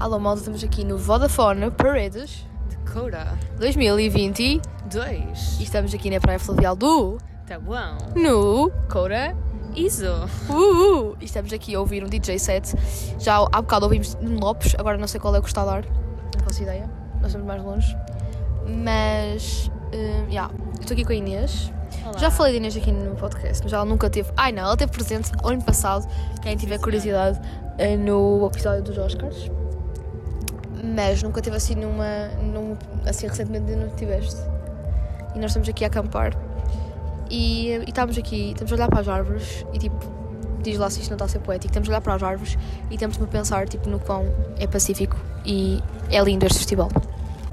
Alô, malta, estamos aqui no Vodafone Paredes Dakota 2022 2 e estamos aqui na Praia Fluvial do Tabuão no Coura. Iso Uh, e estamos aqui a ouvir um DJ set. Já há bocado ouvimos Lopes, agora não sei qual é o que está a dar, não faço ideia, nós estamos mais longe. Mas, uh, yeah, estou aqui com a Inês. Olá. Já falei de Inês aqui no podcast, mas ela nunca teve. Ai não, ela teve presente ano passado. Quem tiver curiosidade eh, no episódio dos Oscars. Mas nunca teve assim numa. Num, assim recentemente não tiveste. E nós estamos aqui a acampar. E, e estamos aqui, estamos a olhar para as árvores e tipo. Diz lá se isto não está a ser poético. Estamos a olhar para as árvores e estamos a pensar tipo, no quão é pacífico e é lindo este festival.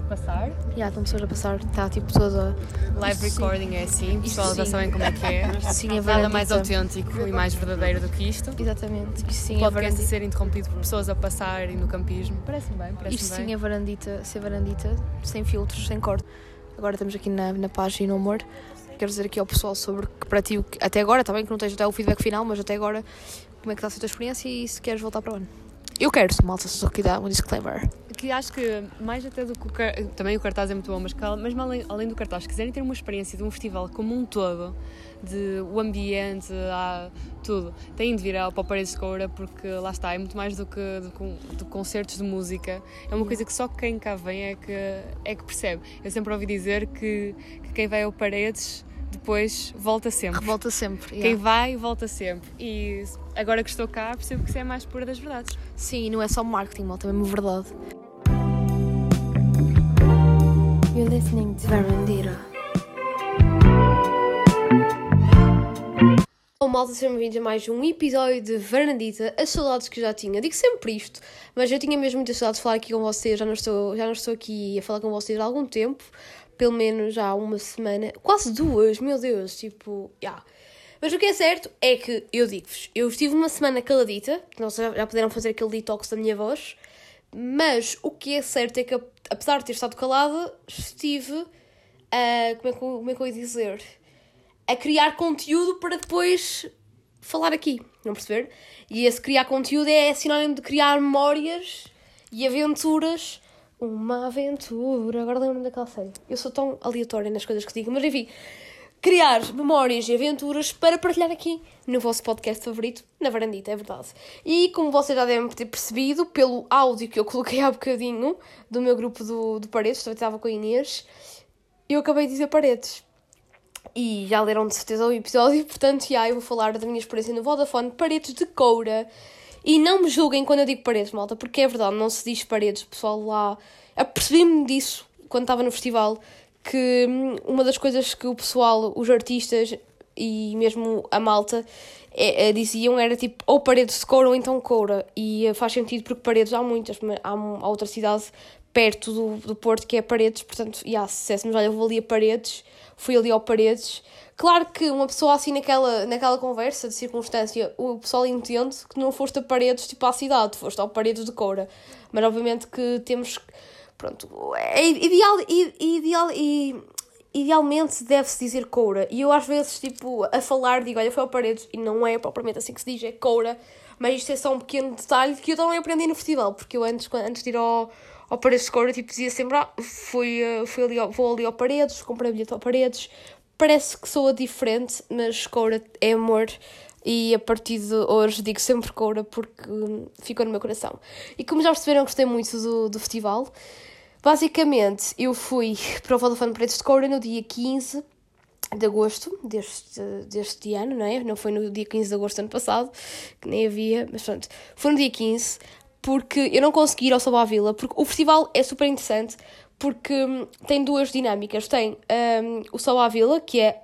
Passar Já estão pessoas a passar, está tipo toda. Live Sim. recording é assim, pessoal já sim. sabem como é que é Sim, é Nada mais autêntico e mais verdadeiro do que isto Exatamente. Isto sim O é a ser interrompido por pessoas a passar e no campismo Parece-me bem, Isto parece-me sim bem é varandita, ser varandita, sem filtros, sem corte. Agora estamos aqui na, na paz e no amor. Quero dizer aqui ao pessoal sobre que para ti, até agora, está bem que não tens até o feedback final, mas até agora, como é que está a ser a tua experiência e se queres voltar para o ano. Eu quero, malta, só que dar um disclaimer. que acho que mais até do que o também o cartaz é muito bom, mas que, mesmo além, além do cartaz, se quiserem ter uma experiência de um festival como um todo, de o ambiente, há tudo, têm de vir ao Paredes de Coura porque lá está, é muito mais do que, do que- do que concertos de música, é uma coisa que só quem cá vem é que, é que percebe. Eu sempre ouvi dizer que, que quem vai ao Paredes depois volta sempre. Revolta sempre. Quem yeah. vai, volta sempre. E agora que estou cá, percebo que isso é mais pura das verdades. Sim, não é só marketing, malta, é mesmo verdade. You're listening to Varandira. Olá malta, sejam bem-vindos a mais um episódio de Varandita, as saudades que já tinha. Digo sempre isto, mas eu tinha mesmo muitas saudades de falar aqui com vocês, já não estou, já não estou aqui a falar com vocês há algum tempo, pelo menos há uma semana, quase duas, meu Deus, tipo, já. Mas o que é certo é que, eu digo-vos, eu estive uma semana caladita, sei, já puderam fazer aquele detox da minha voz, mas o que é certo é que, apesar de ter estado calada, estive a. Como é como é que eu ia dizer? A criar conteúdo para depois falar aqui, não perceber? E esse criar conteúdo é sinónimo de criar memórias e aventuras. Uma aventura. Agora lembro-me daquela série. Eu sou tão aleatória nas coisas que digo, mas enfim. Criar memórias e aventuras para partilhar aqui no vosso podcast favorito, na Varandita, é verdade. E como vocês já devem ter percebido, pelo áudio que eu coloquei há bocadinho do meu grupo do, do Paredes, estava com a Inês, eu acabei de dizer Paredes. E já leram de certeza o episódio, portanto, já eu vou falar da minha experiência no Vodafone Paredes de Coura. E não me julguem quando eu digo paredes, malta, porque é verdade, não se diz paredes, o pessoal lá. Apercebi-me disso quando estava no festival, que hum, uma das coisas que o pessoal, os artistas e mesmo a malta é, é, diziam era tipo ou paredes de coura ou então coura. E eh, faz sentido porque paredes há muitas, mas há, há outra cidade perto do, do Porto que é Paredes, portanto, yeah, se disséssemos, olha, eu vou ali a Paredes, fui ali ao Paredes. Claro que uma pessoa assim naquela, naquela conversa de circunstância, o pessoal entende que não foste a Paredes tipo à cidade, foste ao Paredes de Coura. Mas obviamente que temos, pronto, é ideal, ideal e idealmente deve-se dizer Coura. E eu às vezes, tipo, a falar digo, olha, foi ao Paredes, e não é propriamente assim que se diz, é Coura. Mas isto é só um pequeno detalhe que eu também aprendi no festival, porque eu antes, antes de ir ao, ao Paredes de Coura, tipo, dizia sempre, ah, fui, eh, fui ali, vou ali ao Paredes, comprei bilhete ao Paredes. Parece que soa diferente, mas Coura é amor. E a partir de hoje digo sempre Coura porque ficou no meu coração. E como já perceberam, gostei muito do, do festival. Basicamente, eu fui para o Vodafone Paredes de Coura no dia 15 de agosto deste, deste ano, não é? Não foi no dia 15 de agosto do ano passado, que nem havia, mas pronto. Foi no dia 15, porque eu não consegui ir ao Salva Vila, porque o festival é super interessante, porque hum, tem duas dinâmicas. Tem hum, o Salva Vila, que é,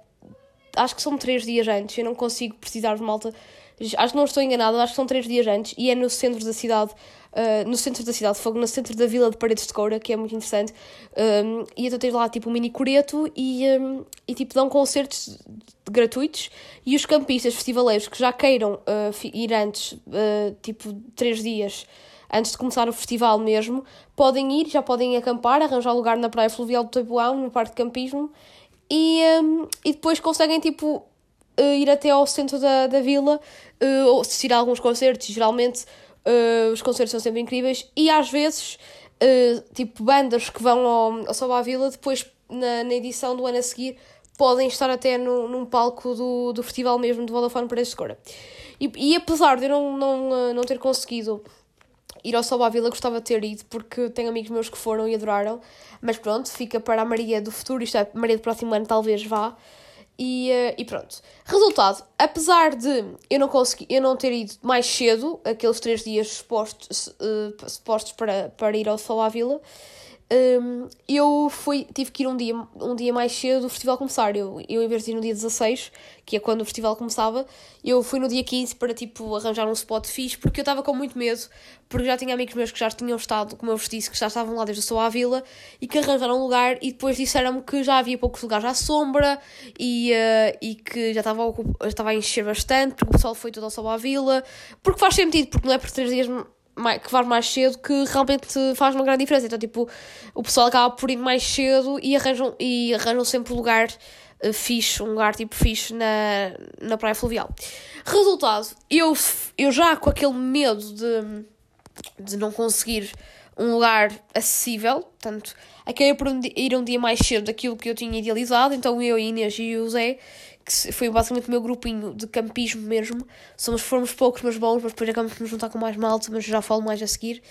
acho que são três dias antes, eu não consigo precisar de malta, acho que não estou enganada, acho que são três dias antes, e é no centro da cidade, uh, no centro da cidade, fogo, no centro da Vila de Paredes de Coura, que é muito interessante. Um, e então tens lá tipo um mini coreto e, um, e tipo dão concertos gratuitos e os campistas festivaleiros que já queiram uh, ir antes, uh, tipo três dias antes de começar o festival mesmo, podem ir, já podem acampar, arranjar lugar na Praia Fluvial do Tabuão, no Parque de Campismo, e, um, e depois conseguem tipo uh, ir até ao centro da, da vila uh, ou assistir a alguns concertos, geralmente Uh, os concertos são sempre incríveis e às vezes, uh, tipo, bandas que vão ao, ao Salva Vila, depois na, na edição do ano a seguir, podem estar até no, num palco do, do festival mesmo de Vodafone para de Cora. E, e apesar de eu não, não, não ter conseguido ir ao Salva Vila, gostava de ter ido, porque tenho amigos meus que foram e adoraram. Mas pronto, fica para a Maria do futuro, isto é, Maria do próximo ano talvez vá. E, uh, e pronto. Resultado, apesar de eu não conseguir, eu não ter ido mais cedo, aqueles três dias supostos, uh, supostos para, para ir ao Salva Vila, um, eu fui, tive que ir um dia, um dia mais cedo do festival começar. Eu, eu, em vez de ir no dia 16, que é quando o festival começava, eu fui no dia 15 para tipo arranjar um spot fixe, porque eu estava com muito medo, porque já tinha amigos meus que já tinham estado, como eu vos disse, que já estavam lá desde o à Vila e que arranjaram um lugar e depois disseram-me que já havia poucos lugares à sombra e, uh, e que já estava a, estava a encher bastante, porque o pessoal foi todo ao à Vila, porque faz sentido, porque não é por três dias que vá mais cedo que realmente faz uma grande diferença. Então, tipo, o pessoal acaba por ir mais cedo e arranjam, e arranjam sempre lugar uh, fixe, um lugar tipo fixe na, na praia fluvial. Resultado, eu, eu já com aquele medo de, de não conseguir um lugar acessível, portanto, acabei por ir um dia mais cedo daquilo que eu tinha idealizado, então eu, a Inês e o Zé que foi basicamente o meu grupinho de campismo mesmo. Somos, fomos poucos, mas bons, mas depois acabamos por nos juntar com mais malta, mas já falo mais a seguir.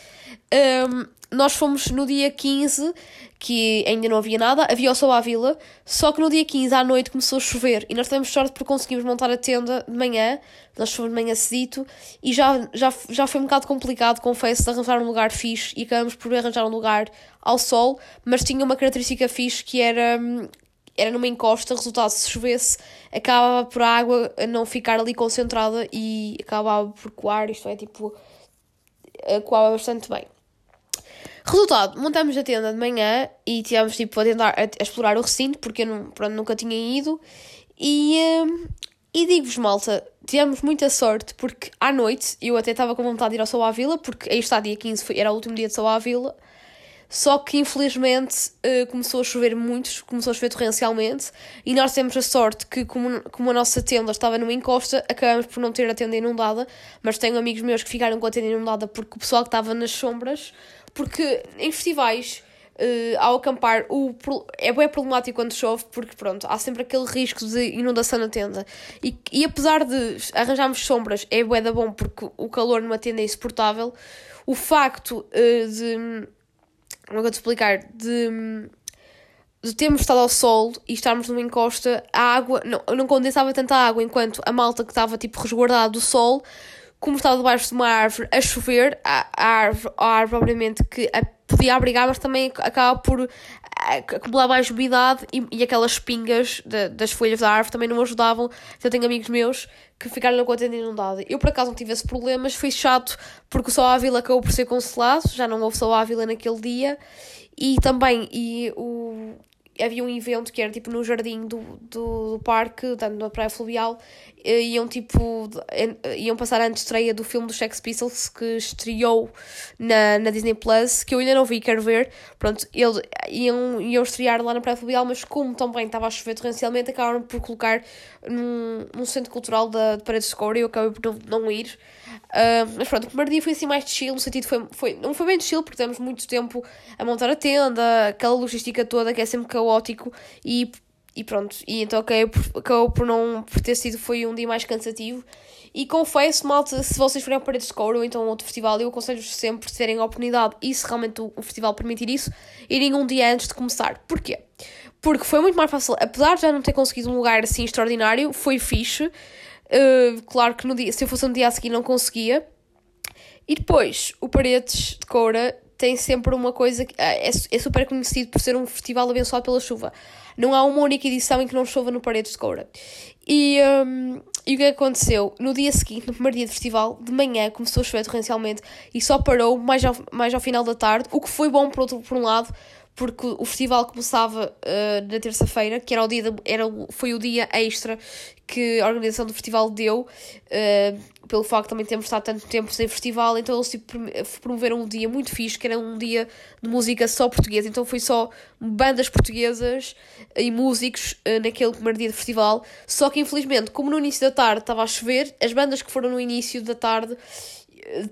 Um, nós fomos no dia 15, que ainda não havia nada, havia sol à vila, só que no dia 15 à noite começou a chover e nós tivemos sorte porque conseguimos montar a tenda de manhã, nós fomos de manhã cedito e já, já, já foi um bocado complicado, confesso, de arranjar um lugar fixe e acabamos por arranjar um lugar ao sol, mas tinha uma característica fixe que era hum, era numa encosta, resultado, se chovesse, acabava por a água não ficar ali concentrada e acabava por coar, isto é, tipo, coava bastante bem. Resultado, montamos a tenda de manhã e tivemos tipo a tentar a, a explorar o recinto, porque eu não, pronto, nunca tinha ido. E, um, e digo-vos, malta, tivemos muita sorte, porque à noite eu até estava com vontade de ir ao Sol à Vila, porque aí está, dia 15 foi, era o último dia de Sol à Vila. Só que infelizmente uh, começou a chover muito, começou a chover torrencialmente e nós temos a sorte que, como, como a nossa tenda estava numa encosta, acabamos por não ter a tenda inundada. Mas tenho amigos meus que ficaram com a tenda inundada porque o pessoal que estava nas sombras, porque em festivais. Uh, ao acampar, o, é bem problemático quando chove, porque pronto, há sempre aquele risco de inundação na tenda. E, e apesar de arranjarmos sombras, é bué da bom porque o calor numa tenda é insuportável. O facto uh, de como é eu te explicar? De, de termos estado ao sol e estarmos numa encosta, a água não, não condensava tanta água enquanto a malta que estava tipo resguardada do sol, como estava debaixo de uma árvore a chover, a, a árvore, a árvore obviamente que a, podia abrigar, mas também acaba por acumular mais umidade e, e aquelas pingas de, das folhas da árvore também não ajudavam. Então, eu tenho amigos meus que ficaram na contente inundada. Eu, por acaso, não tive esse problema, mas foi chato porque o Sol Ávila acabou por ser cancelado, já não houve Sol Ávila naquele dia. E também e o, havia um evento que era tipo no jardim do, do, do parque, tanto na praia fluvial, iam tipo iam passar a estreia do filme do Sex Pistols que estreou na, na Disney Plus, que eu ainda não vi, quero ver. Pronto, eles iam, iam estrear lá na praia fluvial, mas como também estava a chover torrencialmente, acabaram por colocar num, num centro cultural da, de Paredes de Coura e eu acabei por não, não ir. Uh, mas pronto, o primeiro dia foi assim mais chill, no sentido foi, foi não foi bem chill, porque temos muito tempo a montar a tenda, aquela logística toda que é sempre caótico e, e pronto. E então acabou por, por não por ter sido, foi um dia mais cansativo. E confesso, malta, se vocês forem a Paredes de Couro ou então a outro festival, eu aconselho-vos sempre, se terem a oportunidade e se realmente o, o festival permitir isso, irem um dia antes de começar. Porquê? Porque foi muito mais fácil, apesar de já não ter conseguido um lugar assim extraordinário, foi fixe. Uh, claro que no dia, se eu fosse um dia a seguir não conseguia. E depois, o Paredes de Coura tem sempre uma coisa que é, é super conhecido por ser um festival abençoado pela chuva. Não há uma única edição em que não chova no Paredes de Coura. E, um, e o que aconteceu? No dia seguinte, no primeiro dia do festival, de manhã começou a chover torrencialmente e só parou mais ao, mais ao final da tarde, o que foi bom por, outro, por um lado, porque o festival começava uh, na terça-feira, que era o dia de, era, foi o dia extra que a organização do festival deu, uh, pelo facto de também termos estado tanto tempo sem festival, então eles tipo, promoveram um dia muito fixe, que era um dia de música só portuguesa, então foi só bandas portuguesas e músicos uh, naquele primeiro dia de festival, só que infelizmente, como no início da tarde estava a chover, as bandas que foram no início da tarde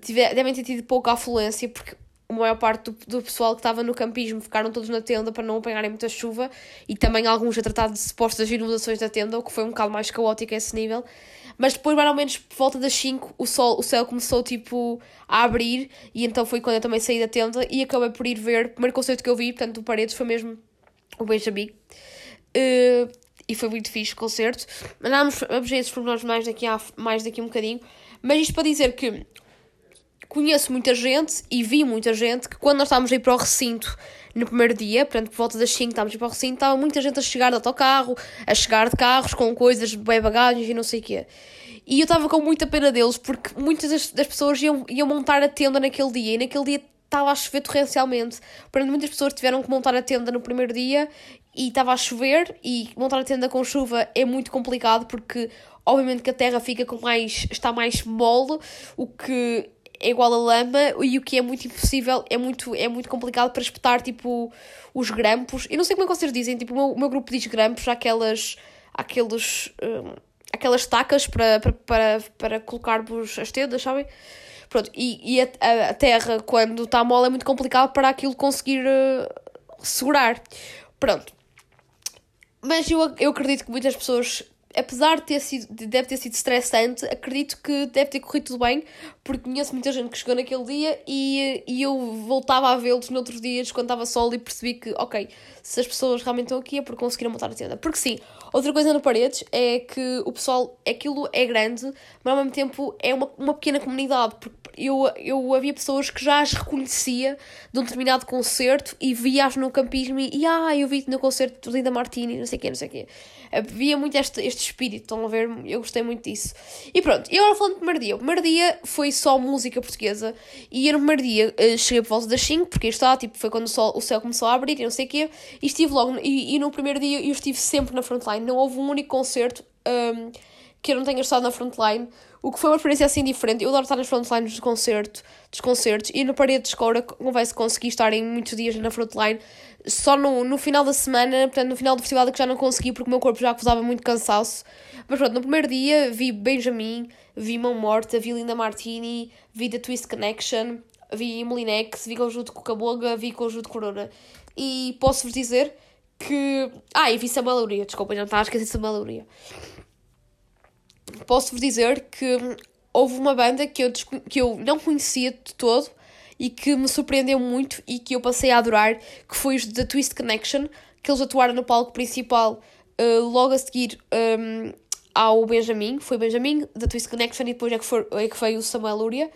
tiver, devem ter tido pouca afluência, porque a maior parte do, do pessoal que estava no campismo ficaram todos na tenda para não apanharem muita chuva e também alguns a tratar de supostas inundações da tenda, o que foi um bocado mais caótico a esse nível. Mas depois, mais ou menos, por volta das 5, o, sol, o céu começou, tipo, a abrir e então foi quando eu também saí da tenda e acabei por ir ver, o primeiro concerto que eu vi, portanto, do Paredes, foi mesmo o Benjamin. Uh, e foi muito fixe o concerto. Andámos a ver esses pormenores mais daqui, mais daqui a um bocadinho. Mas isto para dizer que conheço muita gente e vi muita gente que quando nós estávamos a ir para o recinto no primeiro dia, portanto, por volta das 5 estávamos a ir para o recinto, estava muita gente a chegar de autocarro, a chegar de carros com coisas, bem bagagens e não sei o quê. E eu estava com muita pena deles porque muitas das, das pessoas iam, iam montar a tenda naquele dia e naquele dia estava a chover torrencialmente. Portanto, muitas pessoas tiveram que montar a tenda no primeiro dia e estava a chover e montar a tenda com chuva é muito complicado porque obviamente que a terra fica com mais está mais mole, o que é igual a lama e o que é muito impossível, é muito, é muito complicado para espetar, tipo, os grampos. Eu não sei como é que vocês dizem, tipo, o meu, o meu grupo diz grampos, aquelas, aqueles, um, aquelas tacas para, para, para, para colocarmos as tendas, sabem? Pronto, e, e a, a, terra, quando está mole, é muito complicado para aquilo conseguir uh, segurar. Pronto. Mas eu, eu acredito que muitas pessoas apesar de ter sido, deve ter sido estressante, acredito que deve ter corrido tudo bem, porque conheço muita gente que chegou naquele dia e, e eu voltava a vê-los noutros dias quando estava solo e percebi que, ok, se as pessoas realmente estão aqui é porque conseguiram montar a tenda. Porque sim, outra coisa no Paredes é que o pessoal, aquilo é grande, mas ao mesmo tempo é uma, uma pequena comunidade, porque eu, eu havia pessoas que já as reconhecia de um determinado concerto e via-as no campismo e, ah, eu vi-te no concerto de Linda Martini, não sei o quê, não sei o quê. Havia muito este, este espírito, estão a ver? Eu gostei muito disso. E pronto, e agora falando do primeiro dia. O primeiro dia foi só música portuguesa e eu no primeiro dia uh, cheguei por volta das 5, porque está, tipo, foi quando o, sol, o céu começou a abrir e não sei o quê, e estive logo, e, e no primeiro dia eu estive sempre na frontline, não houve um único concerto um, que eu não tenha estado na frontline, o que foi uma experiência assim diferente. Eu adoro estar nas frontlines dos, concerto, dos concertos e na parede de escola confesso que consegui estar em muitos dias na frontline. Só no, no final da semana, portanto, no final do festival é que já não consegui porque o meu corpo já acusava muito cansaço. Mas pronto, no primeiro dia vi Benjamin, vi Mão Morta, vi Linda Martini, vi The Twist Connection, vi Molinex, vi Conjunto Cucaboga, vi Conjunto Corona. E posso-vos dizer que. Ah, e vi Samuel Luria, desculpa, não estava a esquecer Samuel Luria posso-vos dizer que houve uma banda que eu, que eu não conhecia de todo e que me surpreendeu muito e que eu passei a adorar, que foi os da Twist Connection, que eles atuaram no palco principal uh, logo a seguir um, ao Benjamin, foi Benjamin, da Twist Connection, e depois é que, foi, é que foi o Samuel Luria.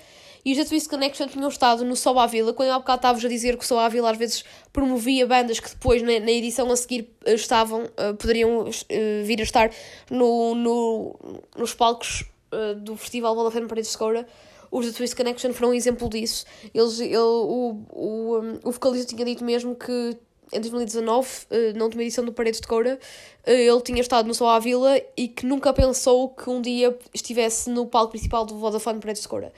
E os da Twist Connection tinham estado no Sol à Vila, quando há bocado estavas a dizer que o Sol à Vila às vezes promovia bandas que depois na, na edição a seguir eh, estavam, uh, poderiam uh, vir a estar no, no, nos palcos uh, do Festival Bola Fé Paredes de Coura. Os da Twist Connection foram um exemplo disso. Eles, ele, o, o, um, o vocalista tinha dito mesmo que em 2019, na última edição do Paredes de Coura, ele tinha estado no Sol à Vila e que nunca pensou que um dia estivesse no palco principal do Vodafone Paredes de Coura.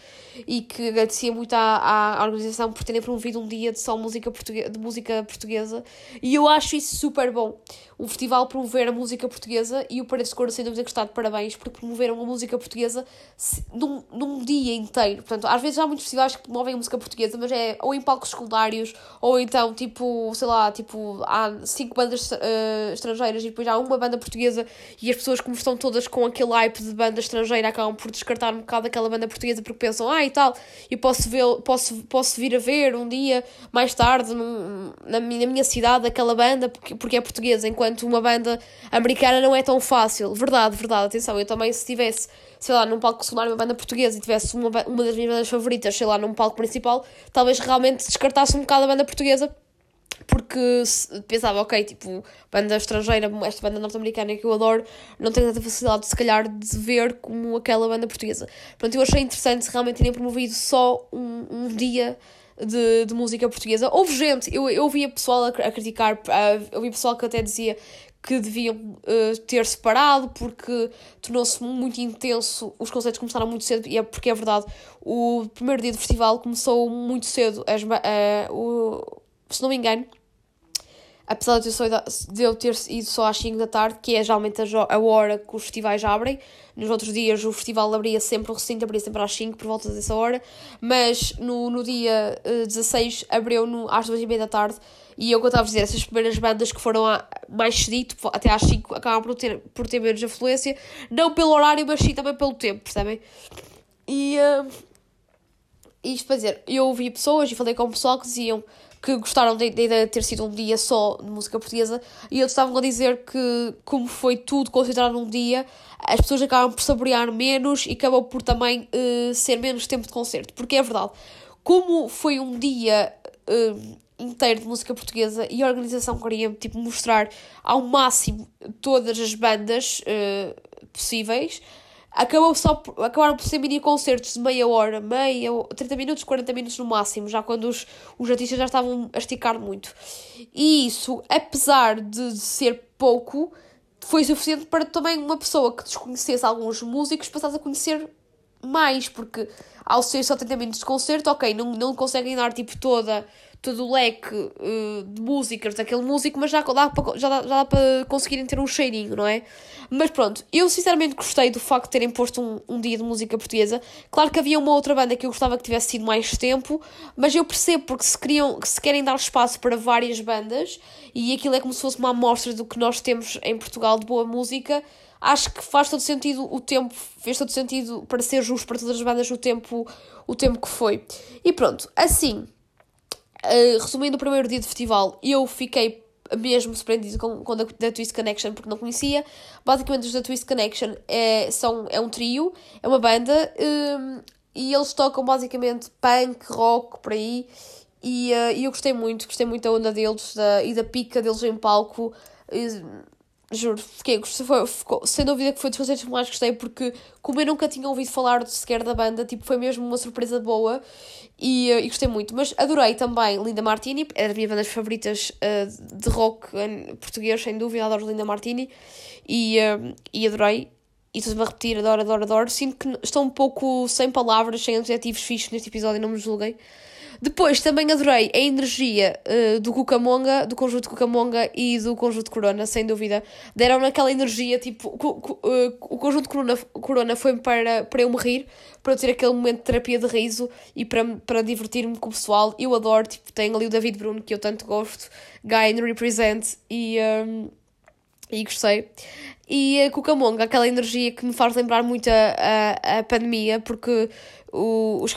E que agradecia muito à, à organização por terem promovido um dia de só música, portuguesa, de música portuguesa. E eu acho isso super bom. O festival promover a música portuguesa e o Paredes de Coura, sem dúvida, está de parabéns porque promoveram a música portuguesa num, num dia inteiro. Portanto, às vezes há muitos festivais que promovem a música portuguesa, mas é ou em palcos secundários ou então, tipo, sei lá, tipo, há cinco bandas uh, estrangeiras e depois há uma banda portuguesa e as pessoas, como estão todas com aquele hype de banda estrangeira, acabam por descartar um bocado aquela banda portuguesa porque pensam, ah, e tal, e posso, ver, posso, posso vir a ver um dia mais tarde num, na, minha, na minha cidade aquela banda porque, porque é portuguesa, enquanto uma banda americana não é tão fácil. Verdade, verdade, atenção, eu também se tivesse sei lá, num palco secundário uma banda portuguesa e tivesse uma, uma das minhas bandas favoritas, sei lá, num palco principal, talvez realmente descartasse um bocado a banda portuguesa porque pensava, ok, tipo, banda estrangeira, esta banda norte-americana que eu adoro, não tenho tanta facilidade, se calhar, de ver como aquela banda portuguesa. Pronto, eu achei interessante realmente terem promovido só um, um dia de, de música portuguesa. Houve gente, eu, eu via pessoal a, a criticar, eu vi pessoal que até dizia que deviam uh, ter separado porque tornou-se muito intenso, os concertos começaram muito cedo, e é porque é verdade, o primeiro dia do festival começou muito cedo, as, uh, o se não me engano, apesar de eu, ter ido só às 5 da tarde, que é geralmente a, hora que os festivais abrem. Nos outros dias o festival abria sempre, o recinto abria sempre às 5, por volta dessa hora, mas no, no dia uh, 16 abriu no, às 2 e meia da tarde. E eu, como estava a dizer, essas primeiras bandas que foram a, mais cedito, até às 5, acabam por ter, por ter menos afluência, não pelo horário, mas sim também pelo tempo, percebem? E uh, isto para dizer, eu ouvi pessoas e falei com o pessoal que diziam que gostaram da ideia de ter sido um dia só de música portuguesa e eles estavam a dizer que, como foi tudo concentrado num dia, as pessoas acabam por saborear menos e acabam por também uh, ser menos tempo de concerto. Porque é verdade, como foi um dia uh, inteiro de música portuguesa e a organização queria tipo, mostrar ao máximo todas as bandas uh, possíveis acabou só, acabaram por ser mini concertos de meia hora, meia, 30 minutos, 40 minutos no máximo, já quando os, os artistas já estavam a esticar muito. E isso, apesar de ser pouco, foi suficiente para também uma pessoa que desconhecesse alguns músicos passasse a conhecer mais, porque ao ser só 30 minutos de concerto, ok, não, não conseguem dar tipo toda todo o leque uh, de músicas daquele músico, mas já dá, para, já, dá, já dá para conseguirem ter um cheirinho, não é? Mas pronto, eu sinceramente gostei do facto de terem posto um, um dia de música portuguesa. Claro que havia uma outra banda que eu gostava que tivesse sido mais tempo, mas eu percebo porque se, queriam, se querem dar espaço para várias bandas e aquilo é como se fosse uma amostra do que nós temos em Portugal de boa música acho que faz todo sentido o tempo, fez todo sentido para ser justo para todas as bandas o tempo, o tempo que foi. E pronto, assim, uh, resumindo o primeiro dia de festival, eu fiquei mesmo surpreendido com, com a da Twist Connection porque não conhecia. Basicamente, os da Twist Connection é, são, é um trio, é uma banda um, e eles tocam basicamente punk, rock, por aí. E, uh, e eu gostei muito, gostei muito da onda deles da, e da pica deles em palco. Juro, fiquei, foi, ficou, sem dúvida que foi dos concertos que mais gostei, porque como eu nunca tinha ouvido falar sequer da banda, tipo, foi mesmo uma surpresa boa e, uh, e gostei muito. Mas adorei também Linda Martini, era das minhas bandas favoritas uh, de rock português, sem dúvida, adoro Linda Martini e, uh, e adorei. E estou-me a repetir, adoro, adoro, adoro. Sinto que estou um pouco sem palavras, sem adjetivos fixos neste episódio, não me julguem. Depois também adorei a energia uh, do Cucamonga, do conjunto Cucamonga e do conjunto Corona, sem dúvida. Deram aquela energia, tipo, uh, o conjunto Corona, Corona foi para, para eu me rir, para eu ter aquele momento de terapia de riso e para, para divertir-me com o pessoal. Eu adoro, tipo, tenho ali o David Bruno, que eu tanto gosto, Guy and Represent, e, um, e gostei. E a Cucamonga, aquela energia que me faz lembrar muito a, a, a pandemia, porque o, os,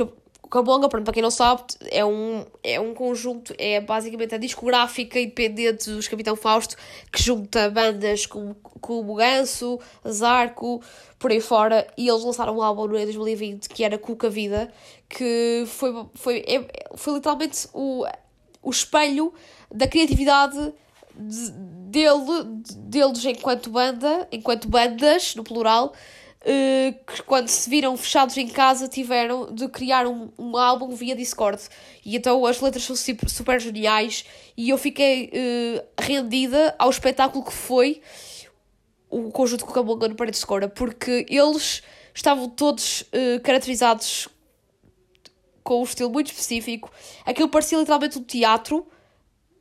Cabonga, para quem não sabe, é um, é um conjunto, é basicamente a discográfica independente dos Capitão Fausto, que junta bandas como, como Ganso, Zarco, por aí fora, e eles lançaram um álbum no ano 2020 que era Cuca Vida, que foi, foi, é, foi literalmente o, o espelho da criatividade de, dele, deles enquanto banda, enquanto bandas, no plural, que quando se viram fechados em casa tiveram de criar um, um álbum via Discord. E então as letras são super, geniais e eu fiquei uh, rendida ao espetáculo que foi o conjunto com Camonga no Parede Escura, porque eles estavam todos uh, caracterizados com um estilo muito específico. Aquilo parecia literalmente um teatro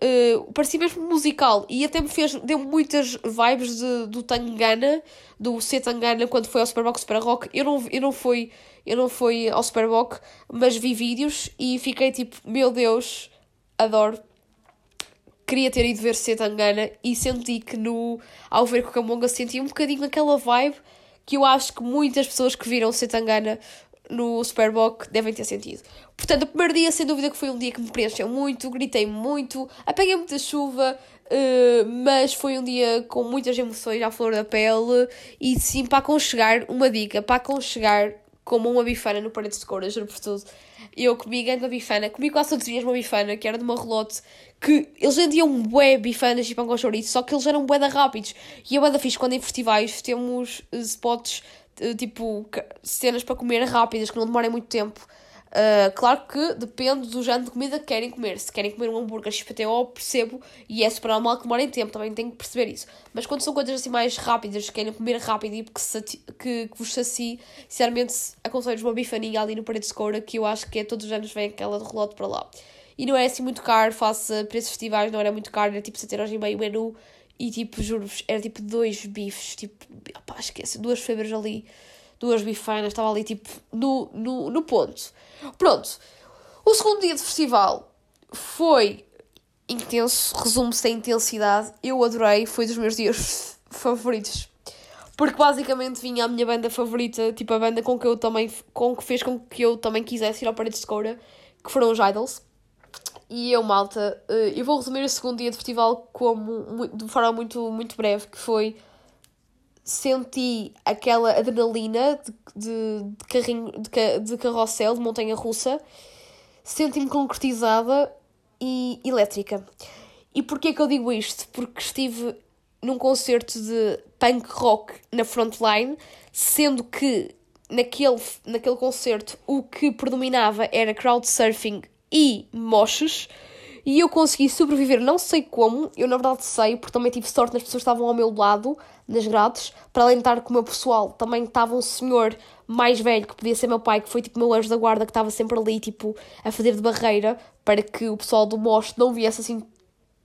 Uh, parecia mesmo musical e até me fez, deu muitas vibes de, do Tangana, do C Tangana quando foi ao Superbox Super Rock. Eu não, eu não fui, eu não fui ao Superbox, mas vi vídeos e fiquei tipo, meu Deus, adoro. Queria ter ido ver C Tangana e senti que no, ao ver Cucamonga senti um bocadinho aquela vibe que eu acho que muitas pessoas que viram C Tangana no Superboc devem ter sentido. Portanto, o primeiro dia, sem dúvida, que foi um dia que me preencheu muito, gritei muito, apanhei muita chuva, uh, mas foi um dia com muitas emoções à flor da pele e sim para aconchegar, uma dica, para aconchegar como uma bifana no Paredes de Cora, juro por tudo. Eu comi grande bifana, comi quase todos os dias uma bifana, que era de uma relote, que eles vendiam bué bifanas e pão com chouriço, só que eles eram bué da rápidos. E a banda fiz quando em festivais temos spots eh, tipo, cenas para comer rápidas, que não demorem muito tempo. Uh, claro que depende do género de comida que querem comer. Se querem comer um hambúrguer XPTO, percebo, e é super normal que demorem tempo, também tenho que perceber isso. Mas quando são coisas assim mais rápidas, que querem comer rápido e que, que, que vos saci, sinceramente aconselho-vos uma bifaninha ali no Parede de Coura, que eu acho que é todos os anos vem aquela de relote para lá. e não era assim muito caro, face preços festivais, não era muito caro, era tipo 7 euros e meio o menu e tipo, juro-vos, era tipo dois bifes, tipo, opá, esquece, duas febras ali, duas bifanas, estava ali tipo no, no, no ponto. Pronto, o segundo dia de festival foi intenso, resume-se a intensidade, eu adorei, foi dos meus dias favoritos. Porque basicamente vinha a minha banda favorita, tipo a banda com que eu também, com que fez com que eu também quisesse ir ao Paredes de Coura, que foram os Idols. E eu, malta, eh, eu vou resumir o segundo dia de festival como, de forma muito, muito breve, que foi senti aquela adrenalina de, de, de carrinho, de, de carrossel, de montanha russa, senti-me concretizada e elétrica. E porquê que eu digo isto? Porque estive num concerto de punk rock na frontline, sendo que naquele, naquele concerto o que predominava era crowdsurfing e moches. E eu consegui sobreviver, não sei como, eu na verdade sei, porque também tive sorte nas pessoas que estavam ao meu lado, nas grades, para além de estar com o meu pessoal, também estava um senhor mais velho, que podia ser meu pai, que foi tipo meu anjo da guarda, que estava sempre ali, tipo, a fazer de barreira, para que o pessoal do moche não viesse assim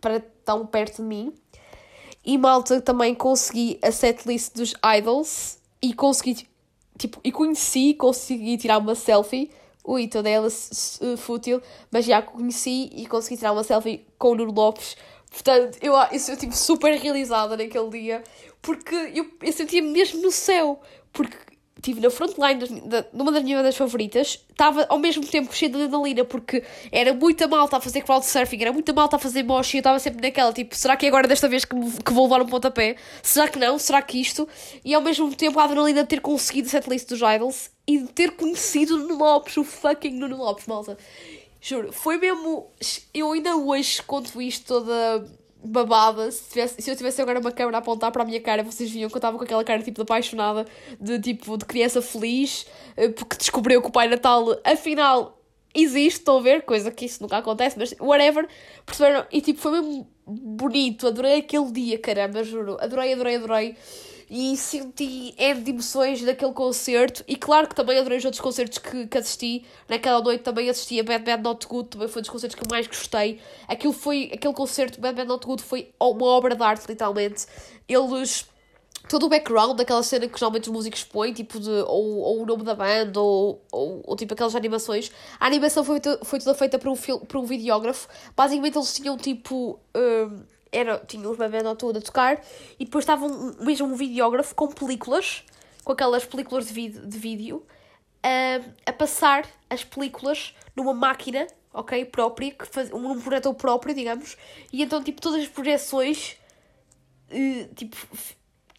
para tão perto de mim. E malta, também consegui a setlist dos Idols, e consegui, tipo, e conheci, consegui tirar uma selfie ui, toda ela fútil, mas já conheci e consegui tirar uma selfie com o Nuno Lopes. Portanto, eu, eu senti-me super realizada naquele dia, porque eu, eu sentia-me mesmo no céu, porque estive na frontline numa das minhas bandas favoritas, estava ao mesmo tempo cheia de adrenalina, porque era muita malta a fazer crowdsurfing, era muita malta a fazer mosh e eu estava sempre naquela, tipo, será que é agora desta vez que, que vou levar um pontapé? Será que não? Será que isto? E ao mesmo tempo a adrenalina de ter conseguido a setlist dos Idols e de ter conhecido o Nuno Lopes, o fucking Nuno Lopes, malta. Juro, foi mesmo. Eu ainda hoje conto isto toda babada. Se, tivesse, se eu tivesse agora uma câmera a apontar para a minha cara, vocês viam que eu estava com aquela cara tipo de apaixonada, de tipo de criança feliz, eh, porque descobriu que o Pai Natal afinal existe, estão a ver? Coisa que isso nunca acontece, mas whatever. Perceberam? E tipo, foi mesmo bonito, adorei aquele dia, caramba, juro. Adorei, adorei, adorei e senti é de emoções daquele concerto e claro que também adorei os outros concertos que, que assisti naquela noite também assisti a Bad Bad Not Good também foi um dos concertos que eu mais gostei aquilo foi, aquele concerto Bad Bad Not Good foi uma obra de arte literalmente eles todo o background daquela cena que geralmente os músicos põem, tipo de, ou, ou o nome da banda, ou, ou, ou tipo aquelas animações. A animação foi, foi toda feita por um, por um videógrafo. Basicamente eles tinham tipo. Um, era, tinha os bebês tudo a tocar e depois estava um, mesmo um videógrafo com películas, com aquelas películas de, de vídeo uh, a passar as películas numa máquina, ok, própria, que faz, um projetor próprio, digamos, e então, tipo, todas as projeções, uh, tipo,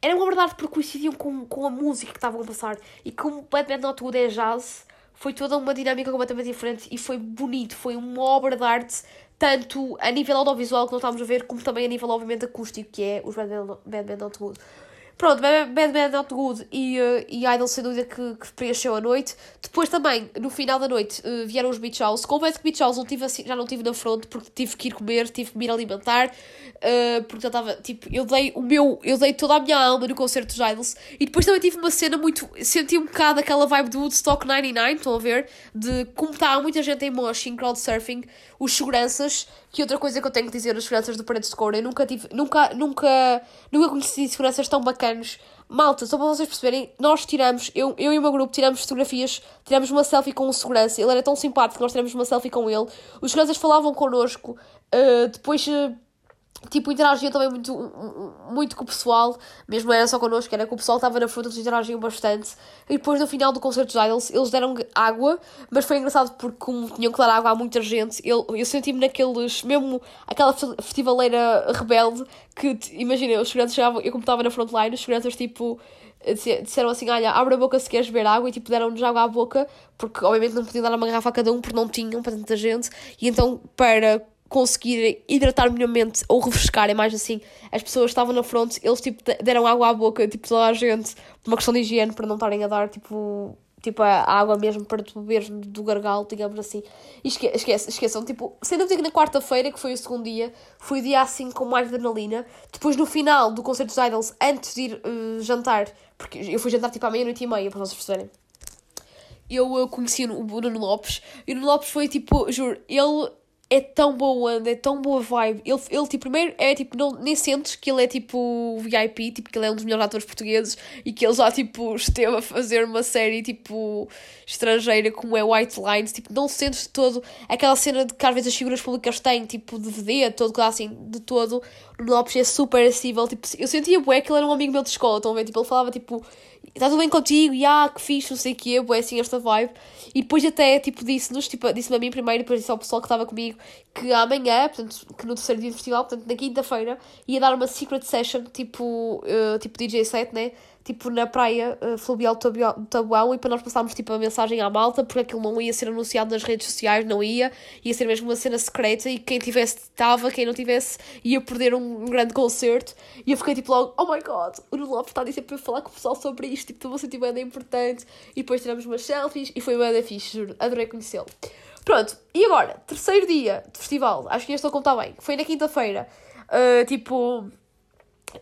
eram uma verdade porque coincidiam com, com a música que estavam a passar, e como Batman Not Good é jazz, foi toda uma dinâmica completamente diferente e foi bonito, foi uma obra de arte tanto a nível audiovisual que nós estávamos a ver, como também a nível, obviamente, acústico, que é os Bad Not Good. Pronto, Bad Bad Not Good e, uh, e Idol, sem dúvida, que, que preencheu a noite. Depois também, no final da noite, uh, vieram os Beach House. Confesso que Beach House não tive assim, já não tive na frente, porque tive que ir comer, tive que me ir alimentar, uh, porque já estava, tipo, eu dei o meu, eu dei toda a minha alma no concerto dos Idols. E depois também tive uma cena muito, senti um bocado aquela vibe do Woodstock 99, estão a ver? De como está muita gente em mosh, em crowdsurfing, os seguranças que outra coisa que eu tenho que dizer, os seguranças do Paredes de Coura, eu nunca tive, nunca, nunca, nunca conheci seguranças tão Malta, só para vocês perceberem, nós tiramos, eu, eu e o meu grupo tiramos fotografias, tiramos uma selfie com o segurança, ele era tão simpático que nós tiramos uma selfie com ele. Os seguranças falavam connosco, uh, depois. Uh, tipo, interagiam também muito, muito com o pessoal, mesmo era só connosco, era com o pessoal estava na fruta, eles interagiam bastante. E depois, no final do concerto dos Idols, eles deram água, mas foi engraçado porque, como tinham que dar água a muita gente, eu, eu senti-me naqueles, mesmo aquela festivaleira rebelde, que, imagina, os seguranças chegavam, eu como estava na frontline, os seguranças, tipo, disseram assim: Olha, abre a boca se queres beber água, e tipo, deram-nos água à boca, porque obviamente não podiam dar uma garrafa a cada um, porque não tinham para tanta gente, e então, para conseguir hidratar minimamente ou refrescar, é mais assim, as pessoas estavam na frente, eles tipo deram água à boca, tipo toda a gente, por uma questão de higiene, para não estarem a dar tipo, tipo a água mesmo para tu beberes do gargalo, digamos assim. E esque esquece, esqueçam, tipo, sendo que na quarta-feira, que foi o segundo dia, foi o dia assim com mais adrenalina. Depois no final do concerto dos Idols, antes de ir uh, jantar, porque eu fui jantar tipo à meia-noite e meia, para vocês perceberem. Eu uh, conheci o Nuno Lopes e o Nuno Lopes foi tipo, juro, ele é tão boa onda, é tão boa vibe. Ele, ele tipo, primeiro é tipo, não, nem sentes que ele é tipo VIP, tipo, que ele é um dos melhores atores portugueses e que ele já tipo esteve a fazer uma série tipo estrangeira como é White Lines, tipo, não sentes de todo aquela cena de que às vezes as figuras públicas têm, tipo, DVD, todo, assim, de todo. O Lopes é super acessível, tipo, eu sentia bué que ele era um amigo meu de escola, estão a ver? Tipo, ele falava tipo, está tudo bem contigo, e ah, que fixe, não sei o quê, bué, assim, esta vibe. E depois até, tipo, disse-nos, tipo, disse-me a mim primeiro, depois disse ao pessoal que estava comigo, que amanhã, portanto, que no terceiro dia do festival, portanto, na quinta-feira, ia dar uma secret session, tipo, uh, tipo DJ set, né? Tipo, na praia uh, fluvial do Tabuão e para nós passarmos, tipo, a mensagem à malta, porque aquilo não ia ser anunciado nas redes sociais, não ia, ia ser mesmo uma cena secreta e quem tivesse estava, quem não tivesse ia perder um, um, grande concerto. E eu fiquei, tipo, logo, oh my god, o Nuno Lopes está a dizer para eu falar com o pessoal sobre isto, tipo, estou a sentir bem importante. E depois tiramos umas selfies e foi bem fixe, juro, adorei conhecê-lo. Pronto, e agora, terceiro dia de festival, acho que já estou a contar bem, foi na quinta-feira, uh, tipo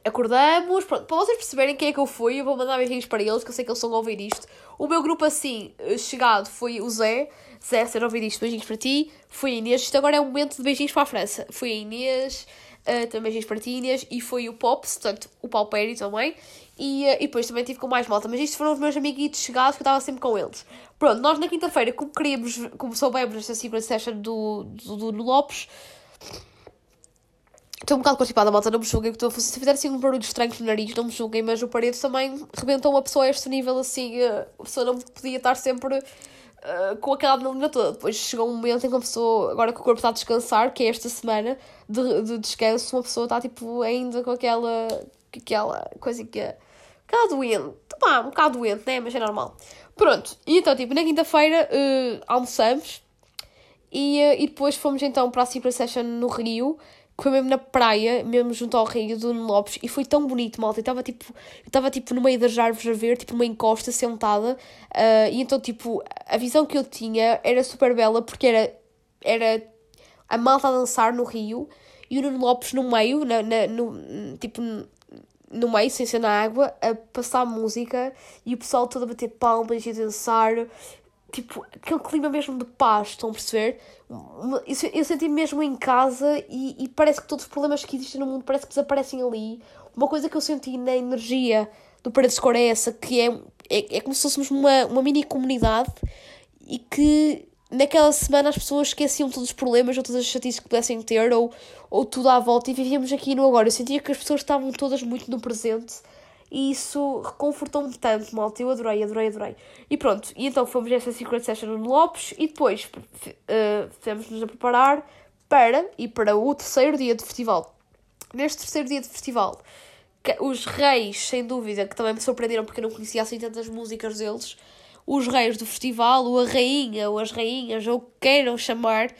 acordamos, pronto, para vocês perceberem quem é que eu fui, eu vou mandar beijinhos para eles, que eu sei que eles estão a ouvir isto. O meu grupo assim, eh, chegado, foi o Zé. Zé, se a ouvir isto, beijinhos para ti. Foi a Inês, isto agora é um momento de beijinhos para a França. Foi a Inês, uh, também beijinhos para ti, Inês, e foi o Pops, portanto, o Paupério também. E, uh, e depois também tive com mais malta, mas estes foram os meus amiguitos chegados que eu estava sempre com eles. Pronto, nós na quinta-feira, como queríamos, como soubemos esta Secret Session do, do, do Lopes, Estou um bocado constipada, malta, não me julguem. Estou a fazer, se fizer assim um barulho estranho no nariz, não me julguem, mas o parede também rebentou uma pessoa a este nível assim. Eh, a pessoa não podia estar sempre uh, com aquela adrenalina toda. Depois chegou um momento em que a pessoa, agora que o corpo está a descansar, que é esta semana de, de descanso, uma pessoa está tipo ainda com aquela, aquela coisa que é. Um bocado doente. Pá, um bocado doente, né? Mas é normal. Pronto, e então, tipo, na quinta-feira uh, almoçamos e, uh, e depois fomos então para a Secret Session no Rio foi mesmo na praia, mesmo junto ao rio do Lopes, e foi tão bonito, malta. Eu estava tipo, estava tipo no meio das árvores a ver, tipo uma encosta sentada, uh, e então tipo, a visão que eu tinha era super bela porque era, era a malta a dançar no rio e o Nuno Lopes no meio, na, na, no, tipo, no meio, sem ser na água, a passar música e o pessoal todo a bater palmas e a dançar tipo, aquele clima mesmo de paz, estão a perceber? Eu, eu senti mesmo em casa e, e, parece que todos os problemas que existem no mundo parece que desaparecem ali. Uma coisa que eu senti na energia do Paredes Cor é essa, que é, é, é como se fôssemos uma, uma mini comunidade e que naquela semana as pessoas esqueciam todos os problemas ou todas as chatices que pudessem ter ou, ou tudo à volta e vivíamos aqui no agora. Eu sentia que as pessoas estavam todas muito no presente e isso reconfortou-me tanto, malta. Eu adorei, adorei, adorei. E pronto, e então fomos a essa Secret Session no Lopes e depois uh, fizemos-nos a preparar para ir para o terceiro dia de festival. Neste terceiro dia de festival, os reis, sem dúvida, que também me surpreenderam porque eu não conhecia assim tantas músicas deles, os reis do festival, ou a rainha, ou as rainhas, ou queiram chamar,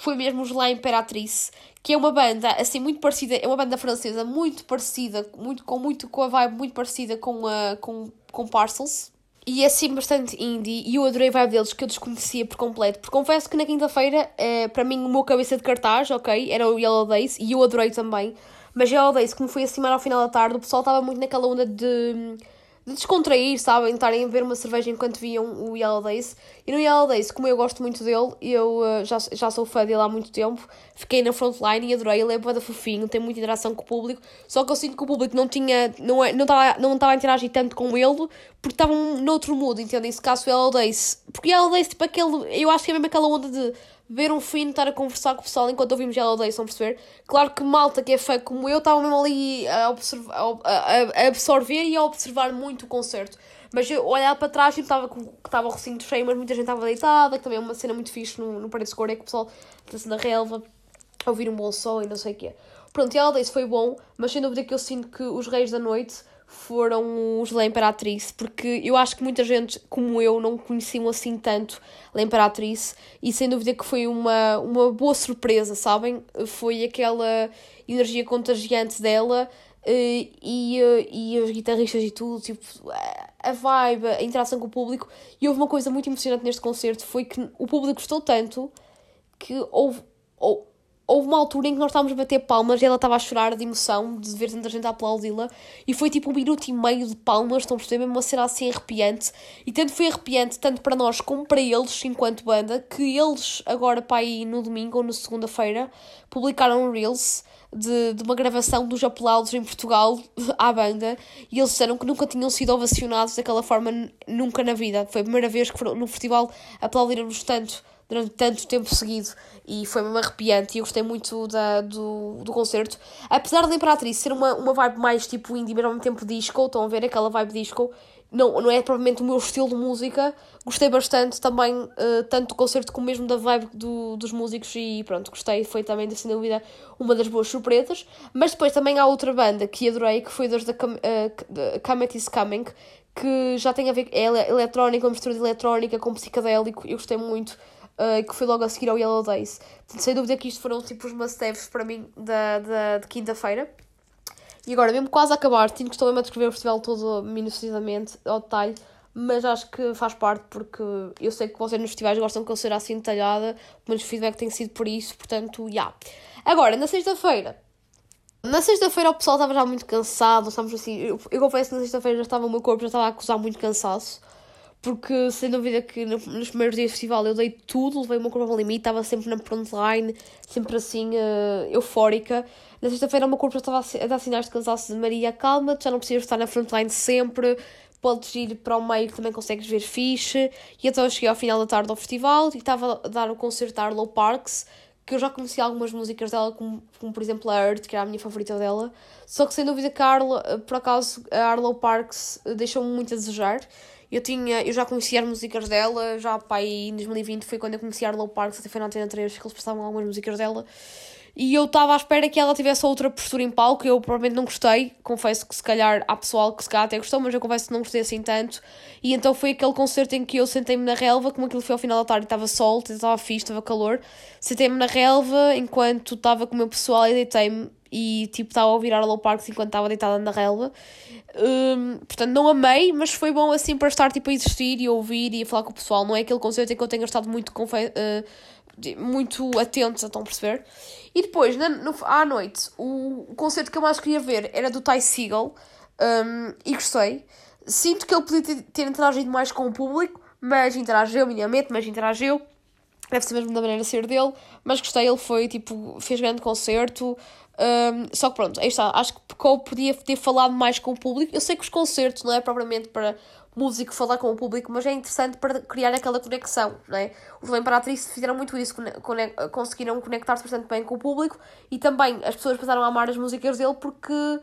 foi mesmo os La Imperatrice, que é uma banda assim muito parecida, é uma banda francesa muito parecida, muito, com, muito, com a vibe muito parecida com, a, com, com Parcels. E é assim bastante indie e eu adorei a vibe deles que eu desconhecia por completo. Porque confesso que na quinta-feira, é, para mim, o meu cabeça de cartaz, ok, era o Yellow Days e eu adorei também. Mas Yellow Days, como foi assim mais ao final da tarde, o pessoal estava muito naquela onda de de descontrair, sabem? Estarem a ver uma cerveja enquanto viam o Yellow Days. E no Yellow Days, como eu gosto muito dele, eu uh, já, já sou fã dele há muito tempo, fiquei na frontline e adorei. Ele é boa fofinho, tem muita interação com o público. Só que eu sinto que o público não tinha, não é, não estava não a interagir tanto com ele porque estavam noutro mood, entendem? Se caso o Yellow Days. Porque Yellow Days, tipo aquele, eu acho que é mesmo aquela onda de ver um fim, estar a conversar com o pessoal enquanto ouvimos Yellow Days, estão a perceber? Claro que malta que é fã como eu estava mesmo ali a, a, a, absorver e a observar muito o concerto. Mas eu olhava para trás e estava que estava o recinto cheio, mas muita gente estava deitada, que também é uma cena muito fixe no, no Paredes Cor, é que o pessoal está-se na relva, a ouvir um bom som e não sei o quê. Pronto, Yellow Days foi bom, mas sem dúvida que eu sinto que os Reis da Noite foram os La Imperatriz, porque eu acho que muita gente, como eu, não conheciam assim tanto La Imperatriz, e sem dúvida que foi uma, uma boa surpresa, sabem? Foi aquela energia contagiante dela eh, e, eh, e os guitarristas e tudo, tipo, a vibe, a interação com o público. E houve uma coisa muito emocionante neste concerto: foi que o público gostou tanto que houve, houve houve uma altura em que nós estávamos a bater palmas e ela estava a chorar de emoção de ver tanta gente a aplaudi-la e foi tipo um minuto e meio de palmas, estão a perceber? Mesmo uma cena assim arrepiante e tanto foi arrepiante, tanto para nós como para eles, enquanto banda, que eles agora para aí no domingo ou na segunda-feira publicaram um Reels de, de uma gravação dos aplausos em Portugal à banda e eles disseram que nunca tinham sido ovacionados daquela forma nunca na vida. Foi a primeira vez que foram no festival aplaudiram-nos tanto durante tanto tempo seguido e foi mesmo arrepiante e eu gostei muito da, do, do concerto. Apesar da Imperatriz ser uma, uma vibe mais tipo indie, mas ao mesmo tempo disco, estão a ver aquela vibe disco, não, não é provavelmente o meu estilo de música. Gostei bastante também, uh, tanto do concerto como mesmo da vibe do, dos músicos, e pronto, gostei. Foi também, sem dúvida, uma das boas surpresas. Mas depois também há outra banda que adorei, que foi dos da uh, Comet is Coming, que já tem a ver, é eletrónica, uma mistura de eletrónica com psicadélico. Eu gostei muito uh, que foi logo a seguir ao Yellow Days. Sem dúvida que isto foram tipo os must-haves para mim da, da, de quinta-feira. E agora, mesmo quase a acabar, tenho que estou a descrever o festival todo minuciosamente, ao detalhe, mas acho que faz parte porque eu sei que vocês nos festivais gostam que eu seja assim detalhada, mas o feedback tem sido por isso, portanto, já. Yeah. Agora, na sexta-feira, na sexta-feira o pessoal estava já muito cansado, estamos assim, eu, eu confesso que na sexta-feira já estava o meu corpo já estava a acusar muito cansaço porque sem dúvida que no, nos primeiros dias do festival eu dei tudo, levei o meu corpo ao limite, estava sempre na frontline, sempre assim uh, eufórica. Na sexta-feira meu corpo estava a, dar sinais de cansaço de Maria, calma, já não precisas estar na frontline sempre, podes ir para o meio que também consegues ver fixe. E então eu cheguei ao final da tarde ao festival e estava a dar o concerto da Arlo Parks, que eu já conheci algumas músicas dela, como, como por exemplo a Earth, que era a minha favorita dela. Só que sem dúvida que a Arlo, por acaso, a Arlo Parks deixou-me muito a desejar. Eu tinha, eu já conhecia as músicas dela, já pá, em 2020 foi quando eu conheci a Arlo Parks, até foi na Antena 3 que eles passavam algumas músicas dela. E eu estava à espera que ela tivesse outra postura em palco, eu provavelmente não gostei. Confesso que se calhar há pessoal que se calhar até gostou, mas eu confesso que não gostei assim tanto. E então foi aquele concerto em que eu sentei-me na relva, como aquilo foi ao final da tarde, estava sol, estava fixe, estava calor. Sentei-me na relva enquanto estava com o meu pessoal e deitei-me e tipo estava a ouvir Arlo Parks enquanto estava deitada na relva. Um, portanto, não amei, mas foi bom assim para estar tipo a existir e a ouvir e a falar com o pessoal. Não é aquele concerto em que eu tenha estado muito, uh, muito atento, estão a perceber? E depois, na, no, à noite, o, o concerto que eu mais queria ver era do Ty Seagal um, e gostei. Sinto que ele podia ter, ter interagido mais com o público, mas interagiu minimamente, mas interagiu deve ser mesmo da maneira de ser dele, mas gostei, ele foi, tipo, fez grande concerto, um, só que pronto, aí está. Acho que Pecou podia ter falado mais com o público. Eu sei que os concertos não é propriamente para músico falar com o público, mas é interessante para criar aquela conexão, não é? Os Imperatriz fizeram muito isso, conseguiram conectar-se bastante bem com o público e também as pessoas passaram a amar as músicas dele porque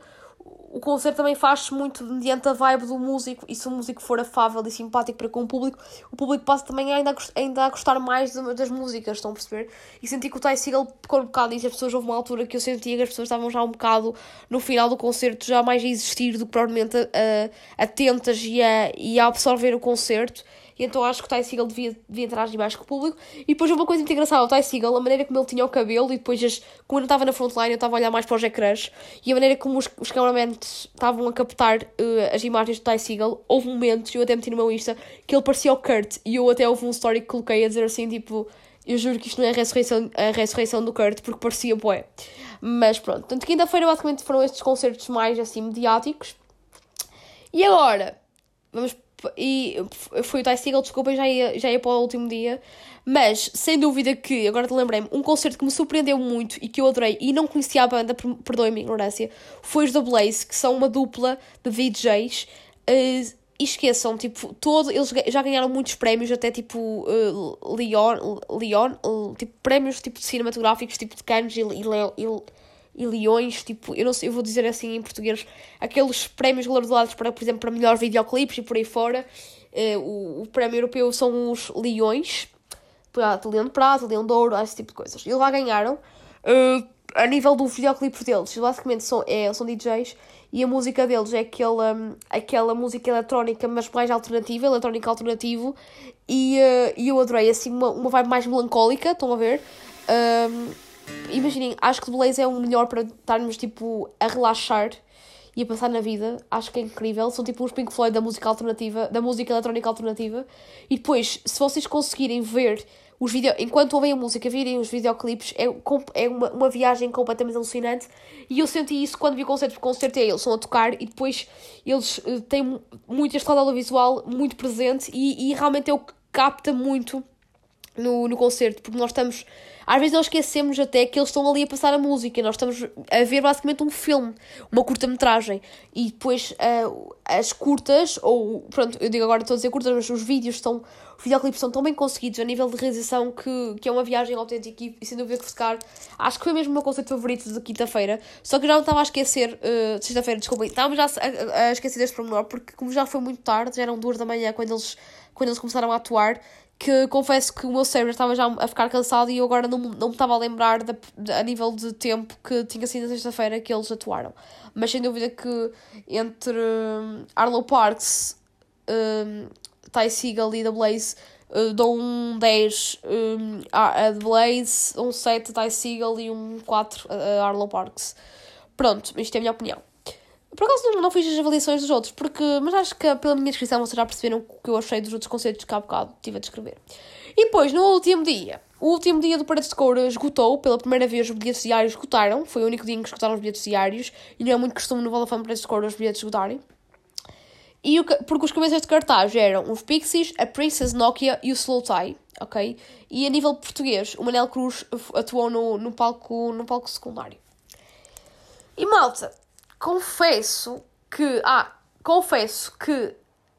o concerto também faz-se muito mediante a vibe do músico e se o músico for afável e simpático para com o público, o público passa também ainda a, ainda a gostar mais das músicas, estão a perceber? E senti que o Ty Seagal pecou um bocado nisso, as pessoas houve uma altura que eu sentia que as pessoas estavam já um bocado no final do concerto, já mais a existir do que provavelmente a, atentas e a, e a absorver o concerto e então acho que o Ty Seagal devia, devia interagir mais com o público. E depois uma coisa muito engraçada, o Ty Seagal, a maneira como ele tinha o cabelo, e depois, as, como eu estava na frontline, eu estava a olhar mais para os ecrãs, e a maneira como os, os cameramen estavam a captar uh, as imagens do Ty Seagal, houve momentos, eu até meti no meu Insta, que ele parecia o Kurt, e eu até houve um story que coloquei a dizer assim, tipo, eu juro que isto não é a ressurreição, a ressurreição do Kurt, porque parecia boé. Mas pronto, portanto, quinta-feira basicamente foram estes concertos mais assim mediáticos. E agora, vamos e foi o Ty Seagal, desculpa, já ia, já ia para o último dia. Mas, sem dúvida que, agora te lembrei-me, um concerto que me surpreendeu muito e que eu adorei e não conhecia a banda, perdoem-me a ignorância, foi os da Blaze, que são uma dupla de DJs. Uh, e esqueçam, tipo, todo, eles já ganharam muitos prémios, até tipo uh, Leon, Leon uh, tipo, prémios tipo cinematográficos, tipo de Cannes e, e, e e leões, tipo, eu não sei, eu vou dizer assim em português, aqueles prémios galardoados para, por exemplo, para melhores videoclipes e por aí fora. Uh, o, o prémio europeu são os leões, leão de prata, leão de ouro, esse tipo de coisas. E lá ganharam. Uh, a nível dos videoclipes deles, basicamente são, é, são DJs e a música deles é aquela, aquela música eletrónica, mas mais alternativa, eletrónica alternativo, e, uh, e eu adorei assim uma, uma vibe mais melancólica, estão a ver? Imaginem, acho que Blaze é o melhor para estarmos tipo a relaxar e a passar na vida. Acho que é incrível. São tipo uns Pink Floyd da música alternativa, da música eletrónica alternativa. E depois, se vocês conseguirem ver os vídeos enquanto ouvem a música, virem os videoclipes, é, é uma, uma viagem completamente alucinante. E eu senti isso quando vi o concerto, porque o concerto é eles são a tocar e depois eles uh, têm muito este lado audiovisual muito presente e, e realmente é que capta muito no, no concerto, porque nós estamos. Às vezes nós esquecemos até que eles estão ali a passar a música, nós estamos a ver basicamente um filme, uma curta-metragem. E depois uh, as curtas, ou pronto, eu digo agora estou a dizer curtas, mas os vídeos estão. Os videoclipes são tão bem conseguidos a nível de realização que, que é uma viagem autêntica e, e sem dúvida que ficar. Acho que foi mesmo o meu conceito favorito de quinta-feira. Só que eu já não estava a esquecer, uh, de sexta-feira, desculpa, estava já a, a, esquecer deste pormenor, porque como já foi muito tarde, já eram duas da manhã quando eles, quando eles começaram a atuar que confesso que o meu cérebro estava já a ficar cansado e eu agora não, não me estava a lembrar de, de, a nível de tempo que tinha sido na sexta-feira que eles atuaram. Mas sem dúvida que entre um, Arlo Parks, um, Ty Seagal e The Blaze uh, dou um 10 um, a The Blaze, um 7 a Ty Seagal e um 4 a Arlo Parks. Pronto, isto é a minha opinião. Por acaso não, fiz as avaliações dos outros, porque, mas acho que pela minha descrição vocês já perceberam o que eu achei dos outros conceitos que há bocado estive a descrever. E depois, no último dia, o último dia do Paredes de Coura esgotou, pela primeira vez os bilhetes diários esgotaram, foi o único dia em que esgotaram os bilhetes diários, e não é muito costume no Vodafone Paredes de Coura os bilhetes esgotarem. E o, porque os cabeças de cartaz eram os Pixies, a Princess Nokia e o Slow Tie, ok? E a nível português, o Manel Cruz atuou no, no, palco, no palco secundário. E malta, confesso que. Ah, confesso que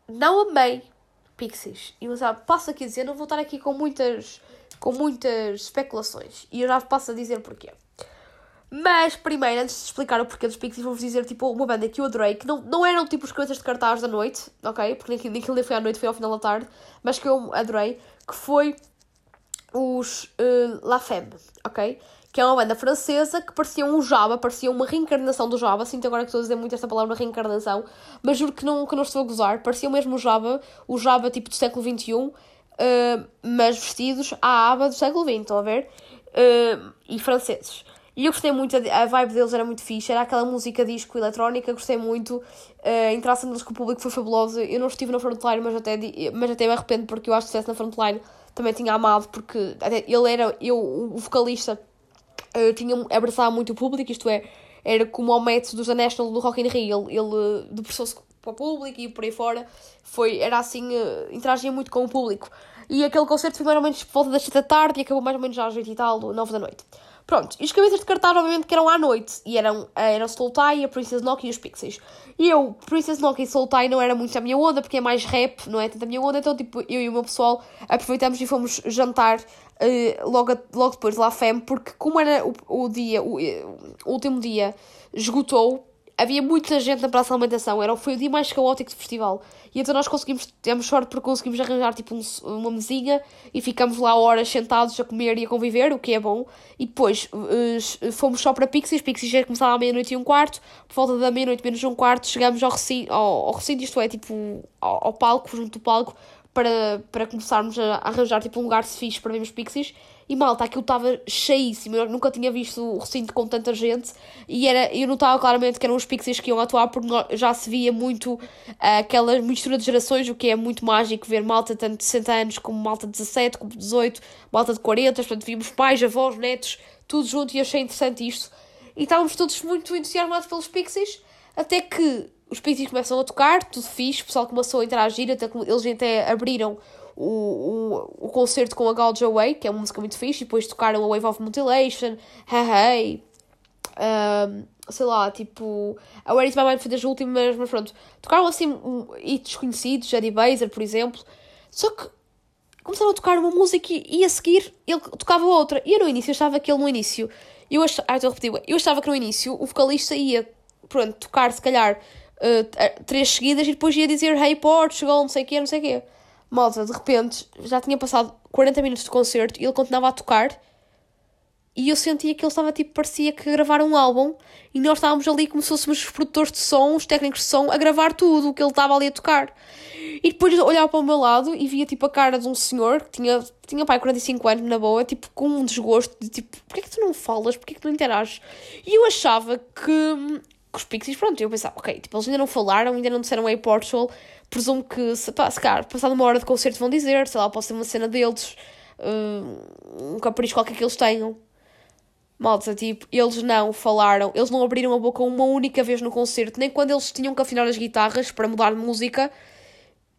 não amei Pixies. E mas, ah, passo aqui a dizer, não vou estar aqui com muitas, com muitas especulações. E eu já passo a dizer porquê. Mas, primeiro, antes de explicar o porquê dos Pixies, vou-vos dizer, tipo, uma banda que eu adorei, que não, não eram, tipo, os coisas de cartaz da noite, ok? Porque nem, nem aquilo foi à noite, foi ao final da tarde, mas que eu adorei, que foi os uh, La Femme, ok? Que é uma banda francesa que parecia um Java, parecia uma reencarnação do Java. Sinto agora que estou a dizer muito esta palavra reencarnação, mas juro que não, que não estou a gozar. Parecia mesmo Java, o Java tipo do século XXI, uh, mas vestidos à aba do século XX, estão a ver? Uh, e franceses. E eu gostei muito, a vibe deles era muito fixe, era aquela música disco eletrónica, gostei muito. Uh, a interação deles com o público foi fabulosa. Eu não estive na frontline, mas até, mas até me arrependo porque eu acho que se estivesse na frontline também tinha amado, porque ele era, eu, o vocalista uh, tinha, abraçava muito o público, isto é, era como ao método dos da National do Rock in Rio, ele, ele depressou-se para o público e por aí fora, foi, era assim, uh, interagia muito com o público. E aquele concerto foi mais ou menos por volta das 7 da tarde e acabou mais ou menos às 8 e tal, 9 da noite. Pronto, e os cabeças de cartaz, obviamente, que eram à noite. E eram, eram Soul Tie, a Princess Nokia e os Pixies. E eu, Princess Nokia e Soul Tie não era muito a minha onda, porque é mais rap, não é tanto a minha onda. Então, tipo, eu e o meu pessoal aproveitamos e fomos jantar uh, logo, logo depois de La Femme, porque como era o, o dia, o, o último dia, esgotou, havia muita gente na praça de alimentação, era, foi o dia mais caótico do festival. E então nós conseguimos, temos sorte porque conseguimos arranjar tipo um, uma mesinha e ficamos lá horas sentados a comer e a conviver, o que é bom. E depois uh, fomos só para Pixies, Pixies já começava à meia-noite e um quarto, por volta da meia-noite menos um quarto, chegamos ao recinto, ao, ao recinto isto é, tipo ao, ao palco, junto do palco, para, para começarmos a arranjar tipo um lugar fixe para vermos Pixies. E malta, aquilo estava cheíssimo. Eu nunca tinha visto o recinto com tanta gente. E era, eu notava claramente que eram os Pixies que iam atuar, porque já se via muito uh, aquela mistura de gerações, o que é muito mágico ver malta tanto de 60 anos como malta de 17, como de 18, malta de 40. Portanto, vimos pais, avós, netos, tudo junto e achei interessante isto. E estávamos todos muito entusiasmados pelos Pixies, até que os Pixies começam a tocar, tudo fixe, o pessoal começou a interagir, até eles até abriram o, o, o concerto com a Gouge Away, que é uma música muito fixe, e depois tocaram a Wave of Mutilation, Hey Hey, um, sei lá, tipo, a Where Is My Mind foi das últimas, mas pronto, tocaram assim um, conhecidos, Eddie Bazer, por exemplo, só que começaram a tocar uma música e, e a seguir ele tocava outra, e eu no início achava que ele no início, eu achava, ah, estou eu achava que no início o vocalista ia, pronto, tocar se calhar uh, três seguidas e depois ia dizer Hey Portugal, não sei o quê, não sei o quê. Malta, de repente, já tinha passado 40 minutos de concerto e ele continuava a tocar e eu sentia que ele estava tipo, parecia que gravar um álbum e nós estávamos ali como se fôssemos os produtores de som, os técnicos de som, a gravar tudo o que ele estava ali a tocar. E depois olhava para o meu lado e via tipo a cara de um senhor que tinha, tinha pai 45 anos na boa, tipo com um desgosto de tipo, porquê é que tu não falas, porquê é que tu não interages? E eu achava que com os Pixies, pronto, eu pensava, ok, tipo, eles ainda não falaram, ainda não disseram aí Portugal, presumo que, se, pá, se passado uma hora de concerto vão dizer, sei lá, pode ser uma cena deles, uh, um capricho qualquer que eles tenham. Malta, tipo, eles não falaram, eles não abriram a boca uma única vez no concerto, nem quando eles tinham que afinar as guitarras para mudar de música,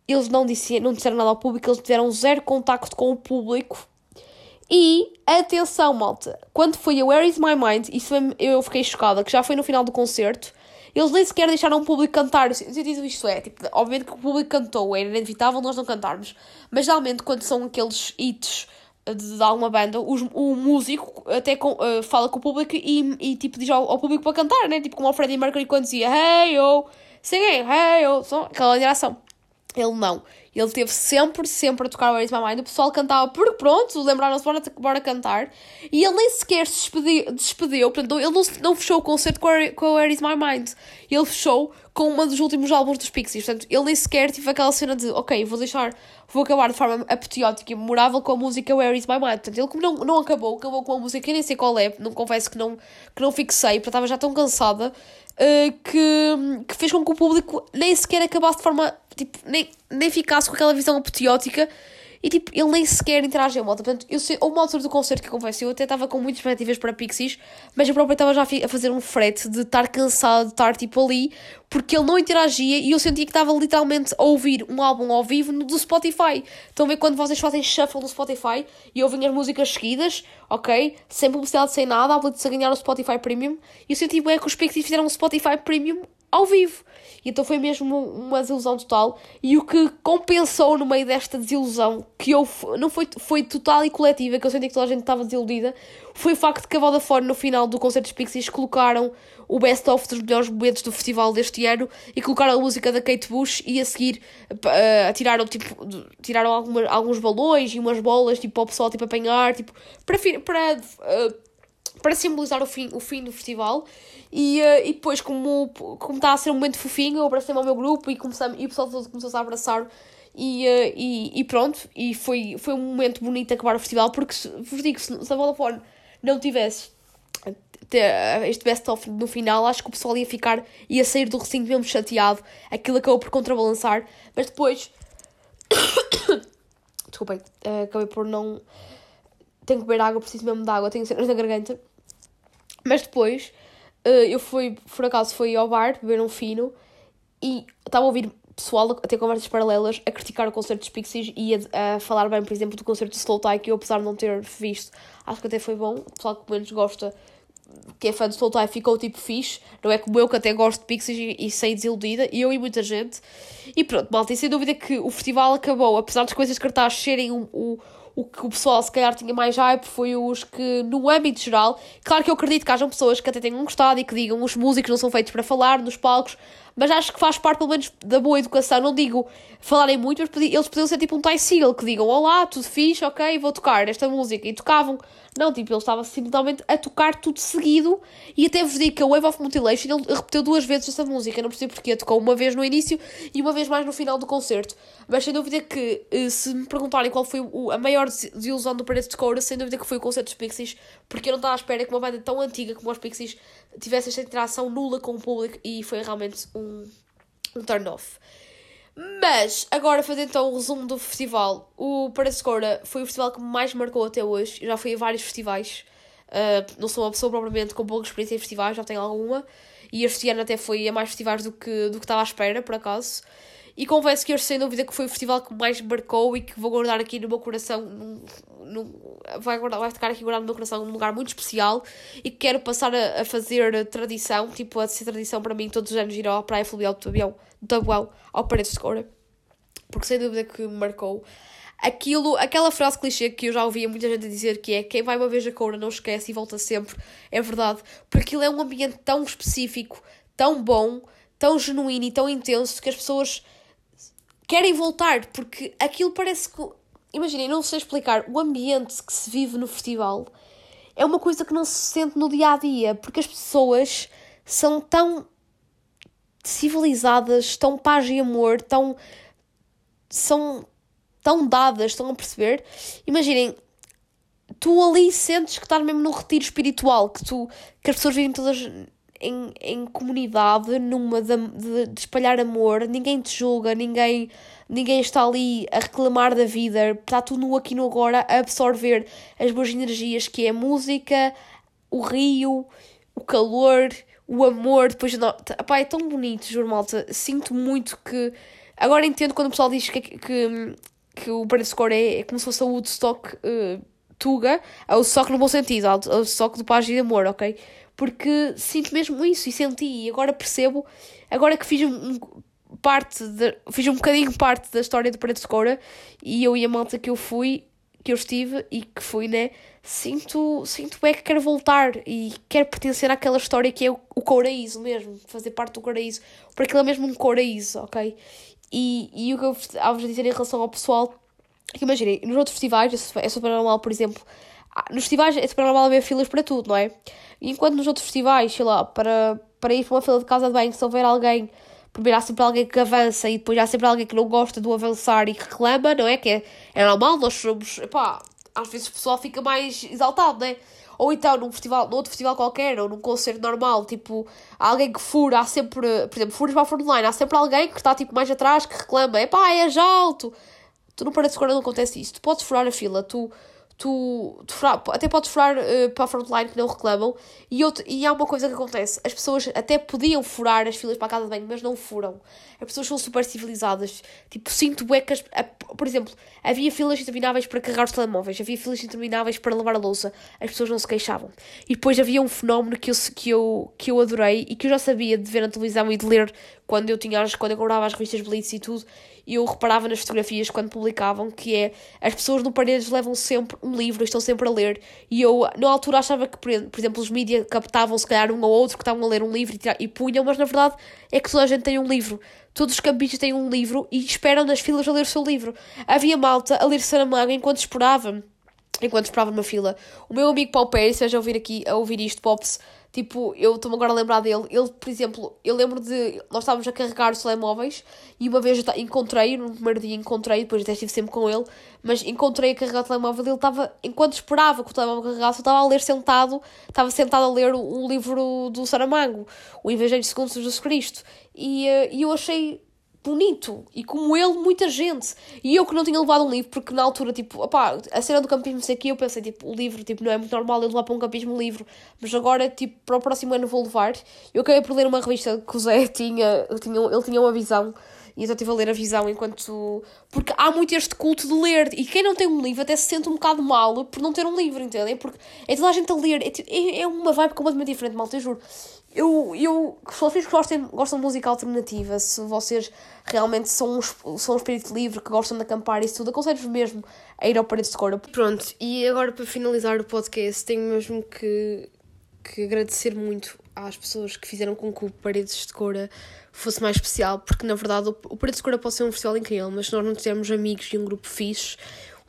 eles não, disseram, não disseram nada ao público, eles tiveram zero contacto com o público. E, atenção, malta, quando foi a Where Is My Mind, isso eu fiquei chocada, que já foi no final do concerto, eles nem sequer deixaram o público cantar. O sentido isto é, tipo, obviamente que o público cantou, era inevitável nós não cantarmos, mas geralmente quando são aqueles hits de, de alguma banda, os, o músico até com, uh, fala com o público e, e tipo diz ao, ao, público para cantar, né? Tipo como o Freddie Mercury quando dizia Hey yo, singing, hey yo, aquela direção. Ele não. Ele teve sempre, sempre a tocar Where Is My Mind. O pessoal cantava porque pronto, lembraram-se, bora, bora cantar. E ele nem sequer se despediu, despediu portanto, ele não, não fechou o concerto com a Where Is My Mind. Ele fechou com uma dos últimos álbuns dos Pixies. Portanto, ele nem sequer teve aquela cena de, ok, vou deixar, vou acabar de forma apoteótica e memorável com a música Where Is My Mind. Portanto, ele como não, não acabou, acabou com a música que nem sei qual é, não confesso que não, que não fixei, porque estava já tão cansada, uh, que, que fez com que o público nem sequer acabasse de forma, tipo, nem, nem ficasse com aquela visão apoteótica e tipo, ele nem sequer interagiu malta. Portanto, eu sei, houve uma altura do concerto que eu confesso, eu até estava com muitas expectativas para Pixies, mas eu próprio estava já a fazer um frete de estar cansado de estar tipo ali, porque ele não interagia e eu sentia que estava literalmente a ouvir um álbum ao vivo do Spotify. Estão a ver quando vocês fazem shuffle no Spotify e ouvem as músicas seguidas, ok? Sem publicidade, sem nada, a ganhar o Spotify Premium. E eu senti bem que os Pixies fizeram um Spotify Premium ao vivo. Então foi mesmo uma desilusão total. E o que compensou no meio desta desilusão, que eu não foi, foi total e coletiva, que eu senti que toda a gente estava desiludida, foi o facto de que a Vodafone, no final do concerto dos Pixies, colocaram o best-of dos melhores momentos do festival deste ano e colocaram a música da Kate Bush e a seguir uh, tiraram, tipo, tiraram alguma, alguns balões e umas bolas tipo, para o pessoal tipo, apanhar, tipo, para, para uh, para simbolizar o fim, o fim do festival. E, uh, e depois, como, como está a ser um momento fofinho, eu abracei-me ao meu grupo e, comecei, e o pessoal todo começou a abraçar. E, uh, e, e, pronto, e foi, foi um momento bonito acabar o festival, porque vos digo, se, se a Vodafone não tivesse este best-of no final, acho que o pessoal ia ficar, ia sair do recinto mesmo chateado, aquilo acabou por contrabalançar, mas depois, desculpem, uh, acabei por não, tenho que beber água, preciso mesmo de água, tenho cenas na garganta, mas depois eu fui, por acaso, fui ao bar beber um fino e estava a ouvir pessoal a ter conversas paralelas, a criticar o concerto dos Pixies e a, a falar bem, por exemplo, do concerto de Slow Tie, que eu, apesar de não ter visto, acho que até foi bom. O pessoal que menos gosta, que é fã de Slow Tie, ficou tipo fixe. Não é como eu, que até gosto de Pixies e, e saí desiludida, e eu e muita gente. E pronto, malta, e sem dúvida que o festival acabou, apesar das coisas de cartaz serem o, o o que o pessoal se calhar tinha mais hype foi os que, no âmbito geral, claro que eu acredito que hajam pessoas que até tenham gostado e que digam os músicos não são feitos para falar nos palcos, mas acho que faz parte pelo menos da boa educação. Não digo falarem muito, mas eles podiam ser tipo um Ty Seal que digam: Olá, tudo fixe, ok, vou tocar esta música. E tocavam. Não, tipo, ele estava simplesmente a tocar tudo seguido. E até vos digo que a Wave of Mutilation ele repeteu duas vezes essa música. Não percebo porque tocou uma vez no início e uma vez mais no final do concerto. Mas sem dúvida que, eh, se me perguntarem qual foi a maior desilusão do Parede de Coura, sem dúvida que foi o concerto dos Pixies, porque eu não estava à espera que uma banda tão antiga como os Pixies tivesse esta interação nula com o público e foi realmente um, um turn-off. Mas, agora fazendo então o resumo do festival, o Parascora foi o festival que mais marcou até hoje. Eu já fui a vários festivais, uh, não sou uma pessoa propriamente com pouca experiência em festivais, já tenho alguma. E este ano até fui a mais festivais do que, do que estava à espera, por acaso. E confesso que este, sem dúvida, que foi o festival que mais marcou e que vou guardar aqui no meu coração. Num, num, vai, guardar, vai ficar aqui guardado no meu coração num lugar muito especial e que quero passar a, a fazer tradição, tipo, a ser tradição para mim todos os anos ir à Praia Fluvial do Tabuão, do Tabuão ao Paredes de Coura. Porque sem dúvida que me marcou. Aquilo, aquela frase clichê que eu já ouvia muita gente dizer que é quem vai uma vez a Coura não esquece e volta sempre, é verdade, porque aquilo é um ambiente tão específico, tão bom, tão genuíno e tão intenso que as pessoas querem voltar, porque aquilo parece que. Imaginem, não sei explicar, o ambiente que se vive no festival é uma coisa que não se sente no dia a dia, porque as pessoas são tão civilizadas, tão paz e amor, tão. são tão dadas, estão a perceber? Imaginem, tu ali sentes que estás mesmo num retiro espiritual, que tu que as pessoas vivem todas em, em comunidade, numa de, de, de espalhar amor, ninguém te julga, ninguém, ninguém está ali a reclamar da vida, está tudo aqui no agora a absorver as boas energias que é a música, o rio, o calor, o amor, depois não, epá, é tão bonito, juro malta, sinto muito que agora entendo quando o pessoal diz que, que, que o Score é, é como se fosse a Woodstock uh, Tuga, é o Stock no bom sentido, é o Stock do Paz e de Amor, ok? Porque sinto mesmo isso e senti, e agora percebo, agora que fiz um, parte, de, fiz um bocadinho parte da história do Parede Score e eu e a malta que eu fui, que eu estive e que fui, né? Sinto, sinto bem que quero voltar e quero pertencer àquela história que é o, o couraíso mesmo, fazer parte do couraíso, porque aquilo é mesmo um couraíso, ok? E, e o que eu vos dizer em relação ao pessoal imaginem, nos outros festivais é super normal, por exemplo, nos festivais é super normal haver filas para tudo, não é? Enquanto nos outros festivais, sei lá, para, para ir para uma fila de casa de banho, se houver alguém, primeiro há sempre alguém que avança e depois há sempre alguém que não gosta do avançar e que reclama, não é? Que é, é normal, nós somos, pá, às vezes o pessoal fica mais exaltado, não é? Ou então num festival, num outro festival qualquer, ou num concerto normal, tipo, há alguém que fura, há sempre, por exemplo, furas para a frontline, há sempre alguém que está tipo mais atrás que reclama, é pá, és alto, Tu no Parede Segura não acontece isso. Tu podes furar a fila, tu, tu, tu até podes furar uh, para a frontline que não reclamam. E, outro, e há uma coisa que acontece: as pessoas até podiam furar as filas para a casa de banho, mas não furam. As pessoas são super civilizadas. Tipo, sinto becas. Por exemplo, havia filas intermináveis para carregar os telemóveis, havia filas intermináveis para lavar a louça. As pessoas não se queixavam. E depois havia um fenómeno que eu, que eu, que eu adorei e que eu já sabia de ver na televisão e de ler quando eu tinha quando eu comprava as revistas Blitz e tudo eu reparava nas fotografias quando publicavam que é as pessoas no paredes levam sempre um livro, estão sempre a ler. E eu, na altura, achava que, por exemplo, os mídias captavam se calhar um ou outro que estavam a ler um livro e, e punham, mas na verdade é que toda a gente tem um livro. Todos os campistas têm um livro e esperam nas filas a ler o seu livro. Havia malta a ler Saramago enquanto esperava. Enquanto esperava numa fila. O meu amigo Paulo Pérez, seja a ouvir aqui, a ouvir isto, Pops, Tipo, eu estou-me agora a lembrar dele. Ele, por exemplo, eu lembro de. Nós estávamos a carregar os telemóveis e uma vez encontrei, no primeiro dia encontrei, depois até estive sempre com ele, mas encontrei a carregar o telemóvel e ele estava, enquanto esperava que o telemóvel carregasse, eu estava a ler sentado, estava sentado a ler o, o livro do Saramago, O Evangelho segundo Jesus Cristo. E, uh, e eu achei bonito. E como ele, muita gente. E eu que não tinha levado um livro, porque na altura, tipo, opá, a cena do campismo sei aqui, eu pensei, tipo, o livro, tipo, não é muito normal eu levar para um campismo livro. Mas agora, tipo, para o próximo ano vou levar. Eu acabei por ler uma revista que o Zé tinha, tinha, ele tinha uma visão. E então estive a ler a visão enquanto. Porque há muito este culto de ler. E quem não tem um livro até se sente um bocado mal por não ter um livro, entendem? Porque é toda a gente a ler. É, é, é uma vibe completamente diferente, malta, eu juro eu, eu, se vocês gostem, gostam de música alternativa, se vocês realmente são um, são um espírito livre, que gostam de acampar e isso tudo, aconselho-vos mesmo a ir ao Paredes de Cora. Pronto, e agora para finalizar o podcast, tenho mesmo que, que agradecer muito às pessoas que fizeram com que o Paredes de Cora fosse mais especial, porque na verdade o, o Paredes de Cora pode ser um festival incrível, mas se nós não tivermos amigos e um grupo fixe,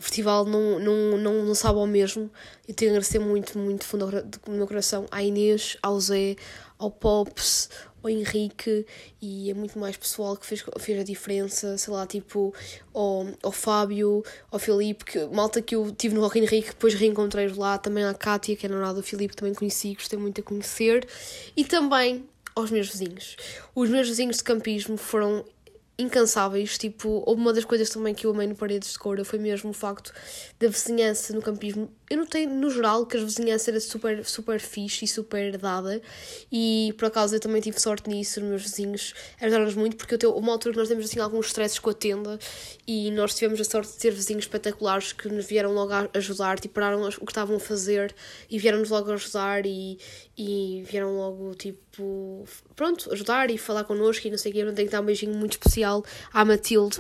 o festival não, não, não, não sabe ao mesmo. Eu tenho a agradecer muito, muito fundo do meu coração à Inês, ao Zé, ao Pops, ao Henrique e é muito mais pessoal que fez, fez a diferença, sei lá, tipo ao, ao Fábio, ao Filipe, que malta que eu tive no Rock Henrique, depois reencontrei lá, também à Kátia, que é namorada do Filipe, também conheci, gostei muito de conhecer, e também aos meus vizinhos. Os meus vizinhos de campismo foram incansáveis. Tipo, uma das coisas também que eu amei no Paredes de Coura foi mesmo o facto da vizinhança no campismo. Eu notei, no geral, que a vizinhança era super, super fixe e super dada. E, por acaso, eu também tive sorte nisso. Meus vizinhos ajudaram-nos muito, porque eu tenho uma altura que nós temos, assim, alguns stresses com a tenda. E nós tivemos a sorte de ter vizinhos espetaculares que nos vieram logo ajudar. Tipo, pararam o que estavam a fazer e vieram-nos logo ajudar. E, e vieram logo, tipo, pronto, ajudar e falar connosco e não sei o quê. Eu tenho que dar um beijinho muito especial à Matilde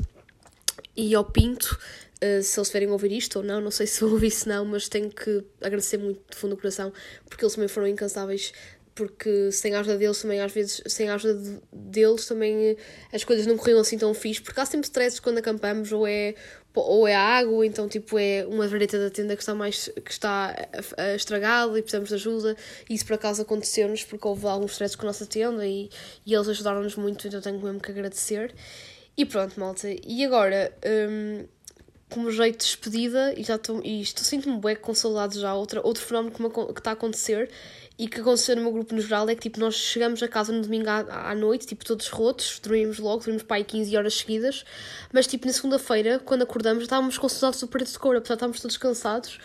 e ao Pinto, uh, se eles tiverem ouvir isto ou não, não sei se vão ouvir se não, mas tenho que agradecer muito de fundo do coração, porque eles também foram incansáveis porque sem a ajuda deles também às vezes sem a ajuda deles também as coisas não corriam assim tão fixe porque há sempre stresses quando acampamos ou é ou é a água, ou então tipo é uma vareta da tenda que está mais que está estragada e precisamos de ajuda. E isso por acaso aconteceu-nos porque houve alguns stresses com a nossa tenda e, e eles ajudaram-nos muito, então tenho mesmo que agradecer. E pronto, malta. E agora, hum, como jeito de despedida e já estou, e estou sinto-me bué com saudades já. Outra, outro fenómeno que, me, que está a acontecer e que aconteceu no meu grupo no geral é que tipo, nós chegamos a casa no domingo à, à noite, tipo, todos rotos, dormimos logo, dormimos para aí 15 horas seguidas, mas tipo, na segunda-feira, quando acordamos, estávamos com saudades do preto de cor, apesar de estávamos todos cansados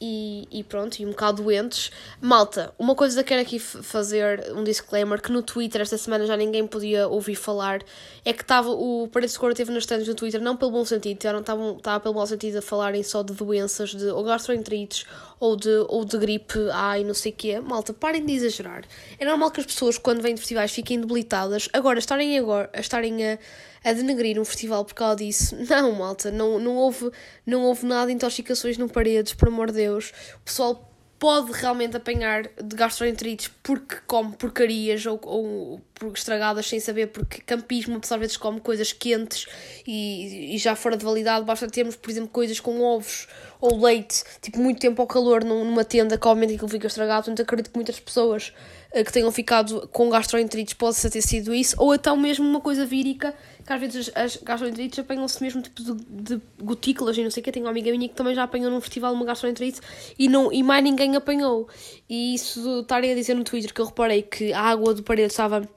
e, e, pronto, e um bocado doentes. Malta, uma coisa que quero aqui fazer um disclaimer que no Twitter esta semana já ninguém podia ouvir falar é que estava o Paredes de Cor teve nas stands no Twitter, não pelo bom sentido, estava, pelo mau sentido a falarem só de doenças, de ou gastroenterites ou de, ou de gripe A e não sei o quê. Malta, parem de exagerar. É normal que as pessoas quando vêm de festivais fiquem debilitadas. Agora, estarem agora, estarem a a denegrir um festival por causa disso. Não, malta, não, não, houve, não houve nada de intoxicações no paredes, por amor de Deus. O pessoal pode realmente apanhar de gastroenterites porque come porcarias ou, ou estragadas sem saber, porque campismo, às vezes come coisas quentes e, e já fora de validade, basta termos, por exemplo, coisas com ovos ou leite, tipo, muito tempo ao calor numa tenda que obviamente aquilo fica estragado, portanto acredito que muitas pessoas uh, que tenham ficado com gastroenterites possa ter sido isso, ou então mesmo uma coisa vírica que às vezes as gastroenterites apanham-se mesmo tipo de, de gotículas e não sei o que. Tenho uma amiga minha que também já apanhou num festival uma gastroenterite e, não, e mais ninguém apanhou. E isso estarem a dizer no Twitter que eu reparei que a água do parede estava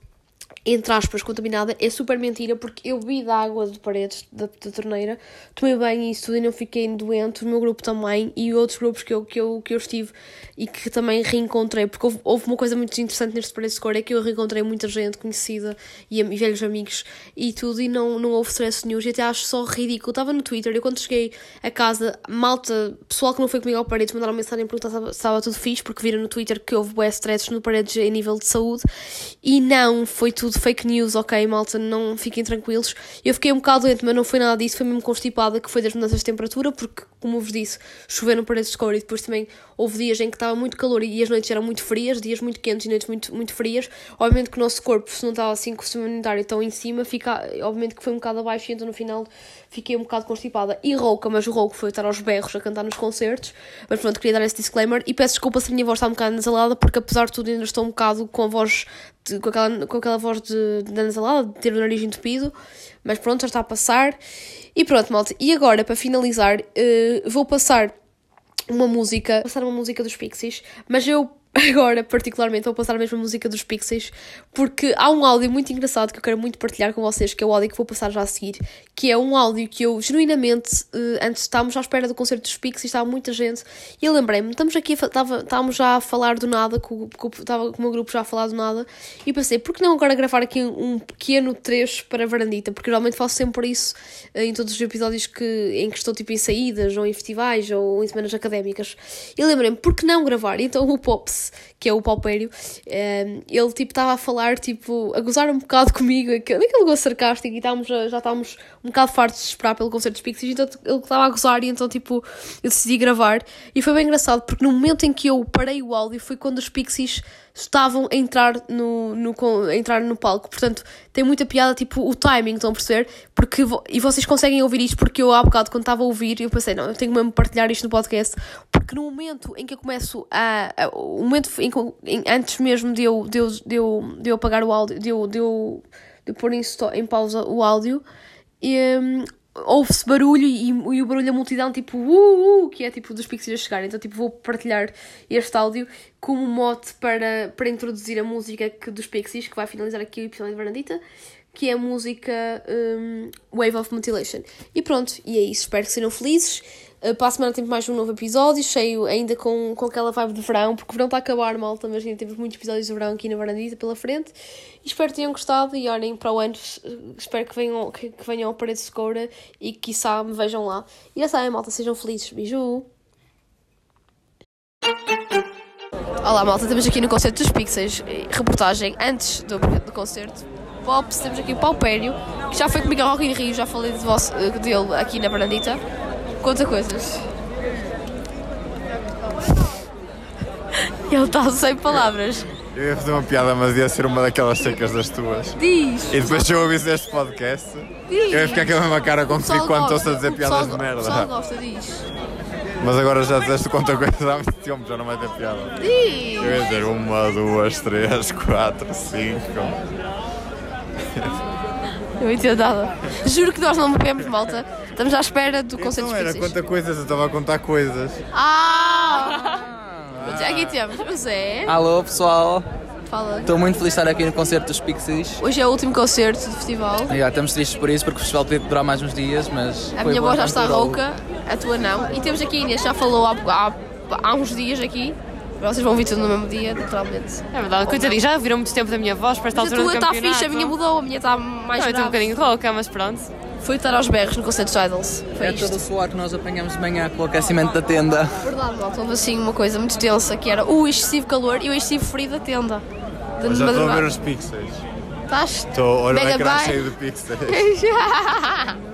entre aspas, contaminada, é super mentira, porque eu bebi da água de paredes da, da torneira, tomei e isso tudo e não fiquei doente, o meu grupo também, e outros grupos que eu, que eu, que eu estive e que também reencontrei, porque houve, houve uma coisa muito interessante neste paredes de cor, é que eu reencontrei muita gente conhecida e, e velhos amigos e tudo, e não, não houve stress nenhum, e até acho só ridículo. Estava no Twitter, eu quando cheguei a casa, malta, pessoal que não foi comigo ao paredes, mandaram mensagem perguntar se estava tudo fixe, porque viram no Twitter que houve stress no paredes em nível de saúde, e não, foi tudo fake news, ok, malta, não fiquem tranquilos. Eu fiquei um bocado doente, mas não foi nada disso, foi mesmo constipada, que foi das mudanças de temperatura, porque, como vos disse, choveram paredes de e depois também houve dias em que estava muito calor e as noites eram muito frias, dias muito quentes e noites muito, muito frias. Obviamente que o nosso corpo, se não estava assim com o sistema imunitário tão em cima, fica, obviamente que foi um bocado abaixo e então no final fiquei um bocado constipada e rouca, mas o rouco foi estar aos berros a cantar nos concertos. Mas pronto, queria dar esse disclaimer e peço desculpa se a minha voz está um bocado nasalada, porque apesar de tudo ainda estou um bocado com a voz, de, com, aquela, com aquela voz de, de nasalada, de ter o nariz entupido, mas pronto, já está a passar. E pronto, malta. E agora, para finalizar, uh, vou passar uma música, passar uma música dos Pixies, mas eu agora, particularmente, vou passar a mesma música dos Pixies, porque há um áudio muito engraçado que eu quero muito partilhar com vocês, que é o áudio que vou passar já a seguir, que é um áudio que eu, genuinamente, uh, antes estávamos à espera do concerto dos Pixies, estava muita gente, e eu lembrei-me, estamos aqui, estava, estávamos já a falar do nada, com, com, estava com o meu grupo já a falar do nada, e pensei, por que não agora gravar aqui um pequeno trecho para a varandita, porque geralmente faço sempre isso uh, em todos os episódios que, em que estou, tipo, em saídas, ou em festivais, ou em semanas académicas, e lembrei-me, por que não gravar? Então o Pops que é o Palpério, um, ehm, ele tipo estava a falar, tipo, a gozar um bocado comigo, naquele gosto sarcástico, e estávamos, já estávamos um bocado fartos de esperar pelo concerto dos Pixies, então ele estava a gozar, e então tipo, eu decidi gravar, e foi bem engraçado, porque no momento em que eu parei o áudio foi quando os Pixies estavam a entrar no, no, a entrar no palco. Portanto, tem muita piada, tipo, o timing, estão a perceber? Porque, e vocês conseguem ouvir isto porque eu há bocado, quando estava a ouvir, eu pensei, não, eu tenho mesmo partilhar isto no podcast, porque no momento em que eu começo a. a o momento em, em, antes mesmo de eu, de, eu, de, eu, de eu apagar o áudio, de eu, de eu, de eu pôr em, em pausa o áudio, e, um, ouve-se barulho e, e, o barulho da multidão, tipo, uh, uh, que é tipo dos pixies a chegar. Então, tipo, vou partilhar este áudio como mote para, para introduzir a música que, dos pixies, que vai finalizar aqui o episódio de Varandita, que é a música um, Wave of Mutilation. E pronto, e é isso. Espero que sejam felizes. Uh, para a semana temos mais um novo episódio, cheio ainda com, com aquela vibe de verão, porque o verão está a acabar, malta, mas ainda temos muitos episódios de verão aqui na varandita pela frente. E espero que tenham gostado e olhem para o ano, espero que venham, que, que venham ao Parede Escura e que, quiçá, me vejam lá. E já sabem, malta, sejam felizes. Beijo! Olá, malta, estamos aqui no concerto dos Pixels, reportagem antes do, do concerto. Pops, temos aqui o Paupério, que já foi comigo ao Rock in Rio, já falei de vosso, dele aqui na varandita. Conta coisas. Ele está sem palavras. Eu ia fazer uma piada, mas ia ser uma daquelas secas das tuas. Diz! E depois se eu ouvisse este podcast, diz. eu ia ficar com a mesma cara contigo quando estou a dizer piadas de merda. O pessoal gosta, diz. Mas agora já disseste quanta coisa há muito tempo, já não vai ter piada. Diz! Eu ia dizer uma, duas, três, quatro, cinco. Eu entendo nada. Juro que nós não bebemos malta Estamos à espera do concerto Então dos era conta coisas, eu estava a contar coisas. Ah! Aqui temos o Zé. Alô pessoal, Fala. estou muito feliz de estar aqui no concerto dos Pixies. Hoje é o último concerto do festival. Já, estamos tristes por isso, porque o festival podia durar mais uns dias, mas. A foi minha bom voz já está durou. rouca, a tua não. E temos aqui a Inês, já falou há, há, há uns dias aqui. Vocês vão ouvir tudo no mesmo dia, naturalmente. É verdade, coitadinho, já viram muito tempo da minha voz para esta Mas a altura tua do está campeonato. fixe, a minha mudou, a minha está mais Não, eu estou um grave. bocadinho rouca, mas pronto. Foi estar aos berros no concerto dos Idols. Foi É isto. todo o suor que nós apanhamos de manhã com o aquecimento da tenda. Verdade, malta, houve assim uma coisa muito tensa que era o excessivo calor e o excessivo frio da tenda. De Mas já estou a ver os pixels. Estás? Estou, olha o ecrã Megabyte. cheio de pixels.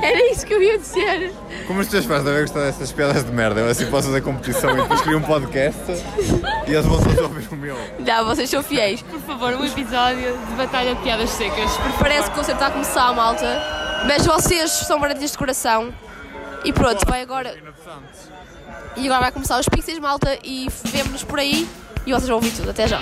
Era isso que eu ia dizer. Como os teus pais devem gostar dessas piadas de merda, eu assim posso fazer competição e depois crio um podcast e eles vão todos ouvir o meu. Não, vocês são fiéis. Por favor, um episódio de Batalha de Piadas Secas. Parece que o concerto está a começar, malta. Mas vocês são baratinhos de coração. E pronto, vai agora. E agora vai começar os Pixies, malta. E vemo-nos por aí. E vocês vão ouvir tudo. Até já.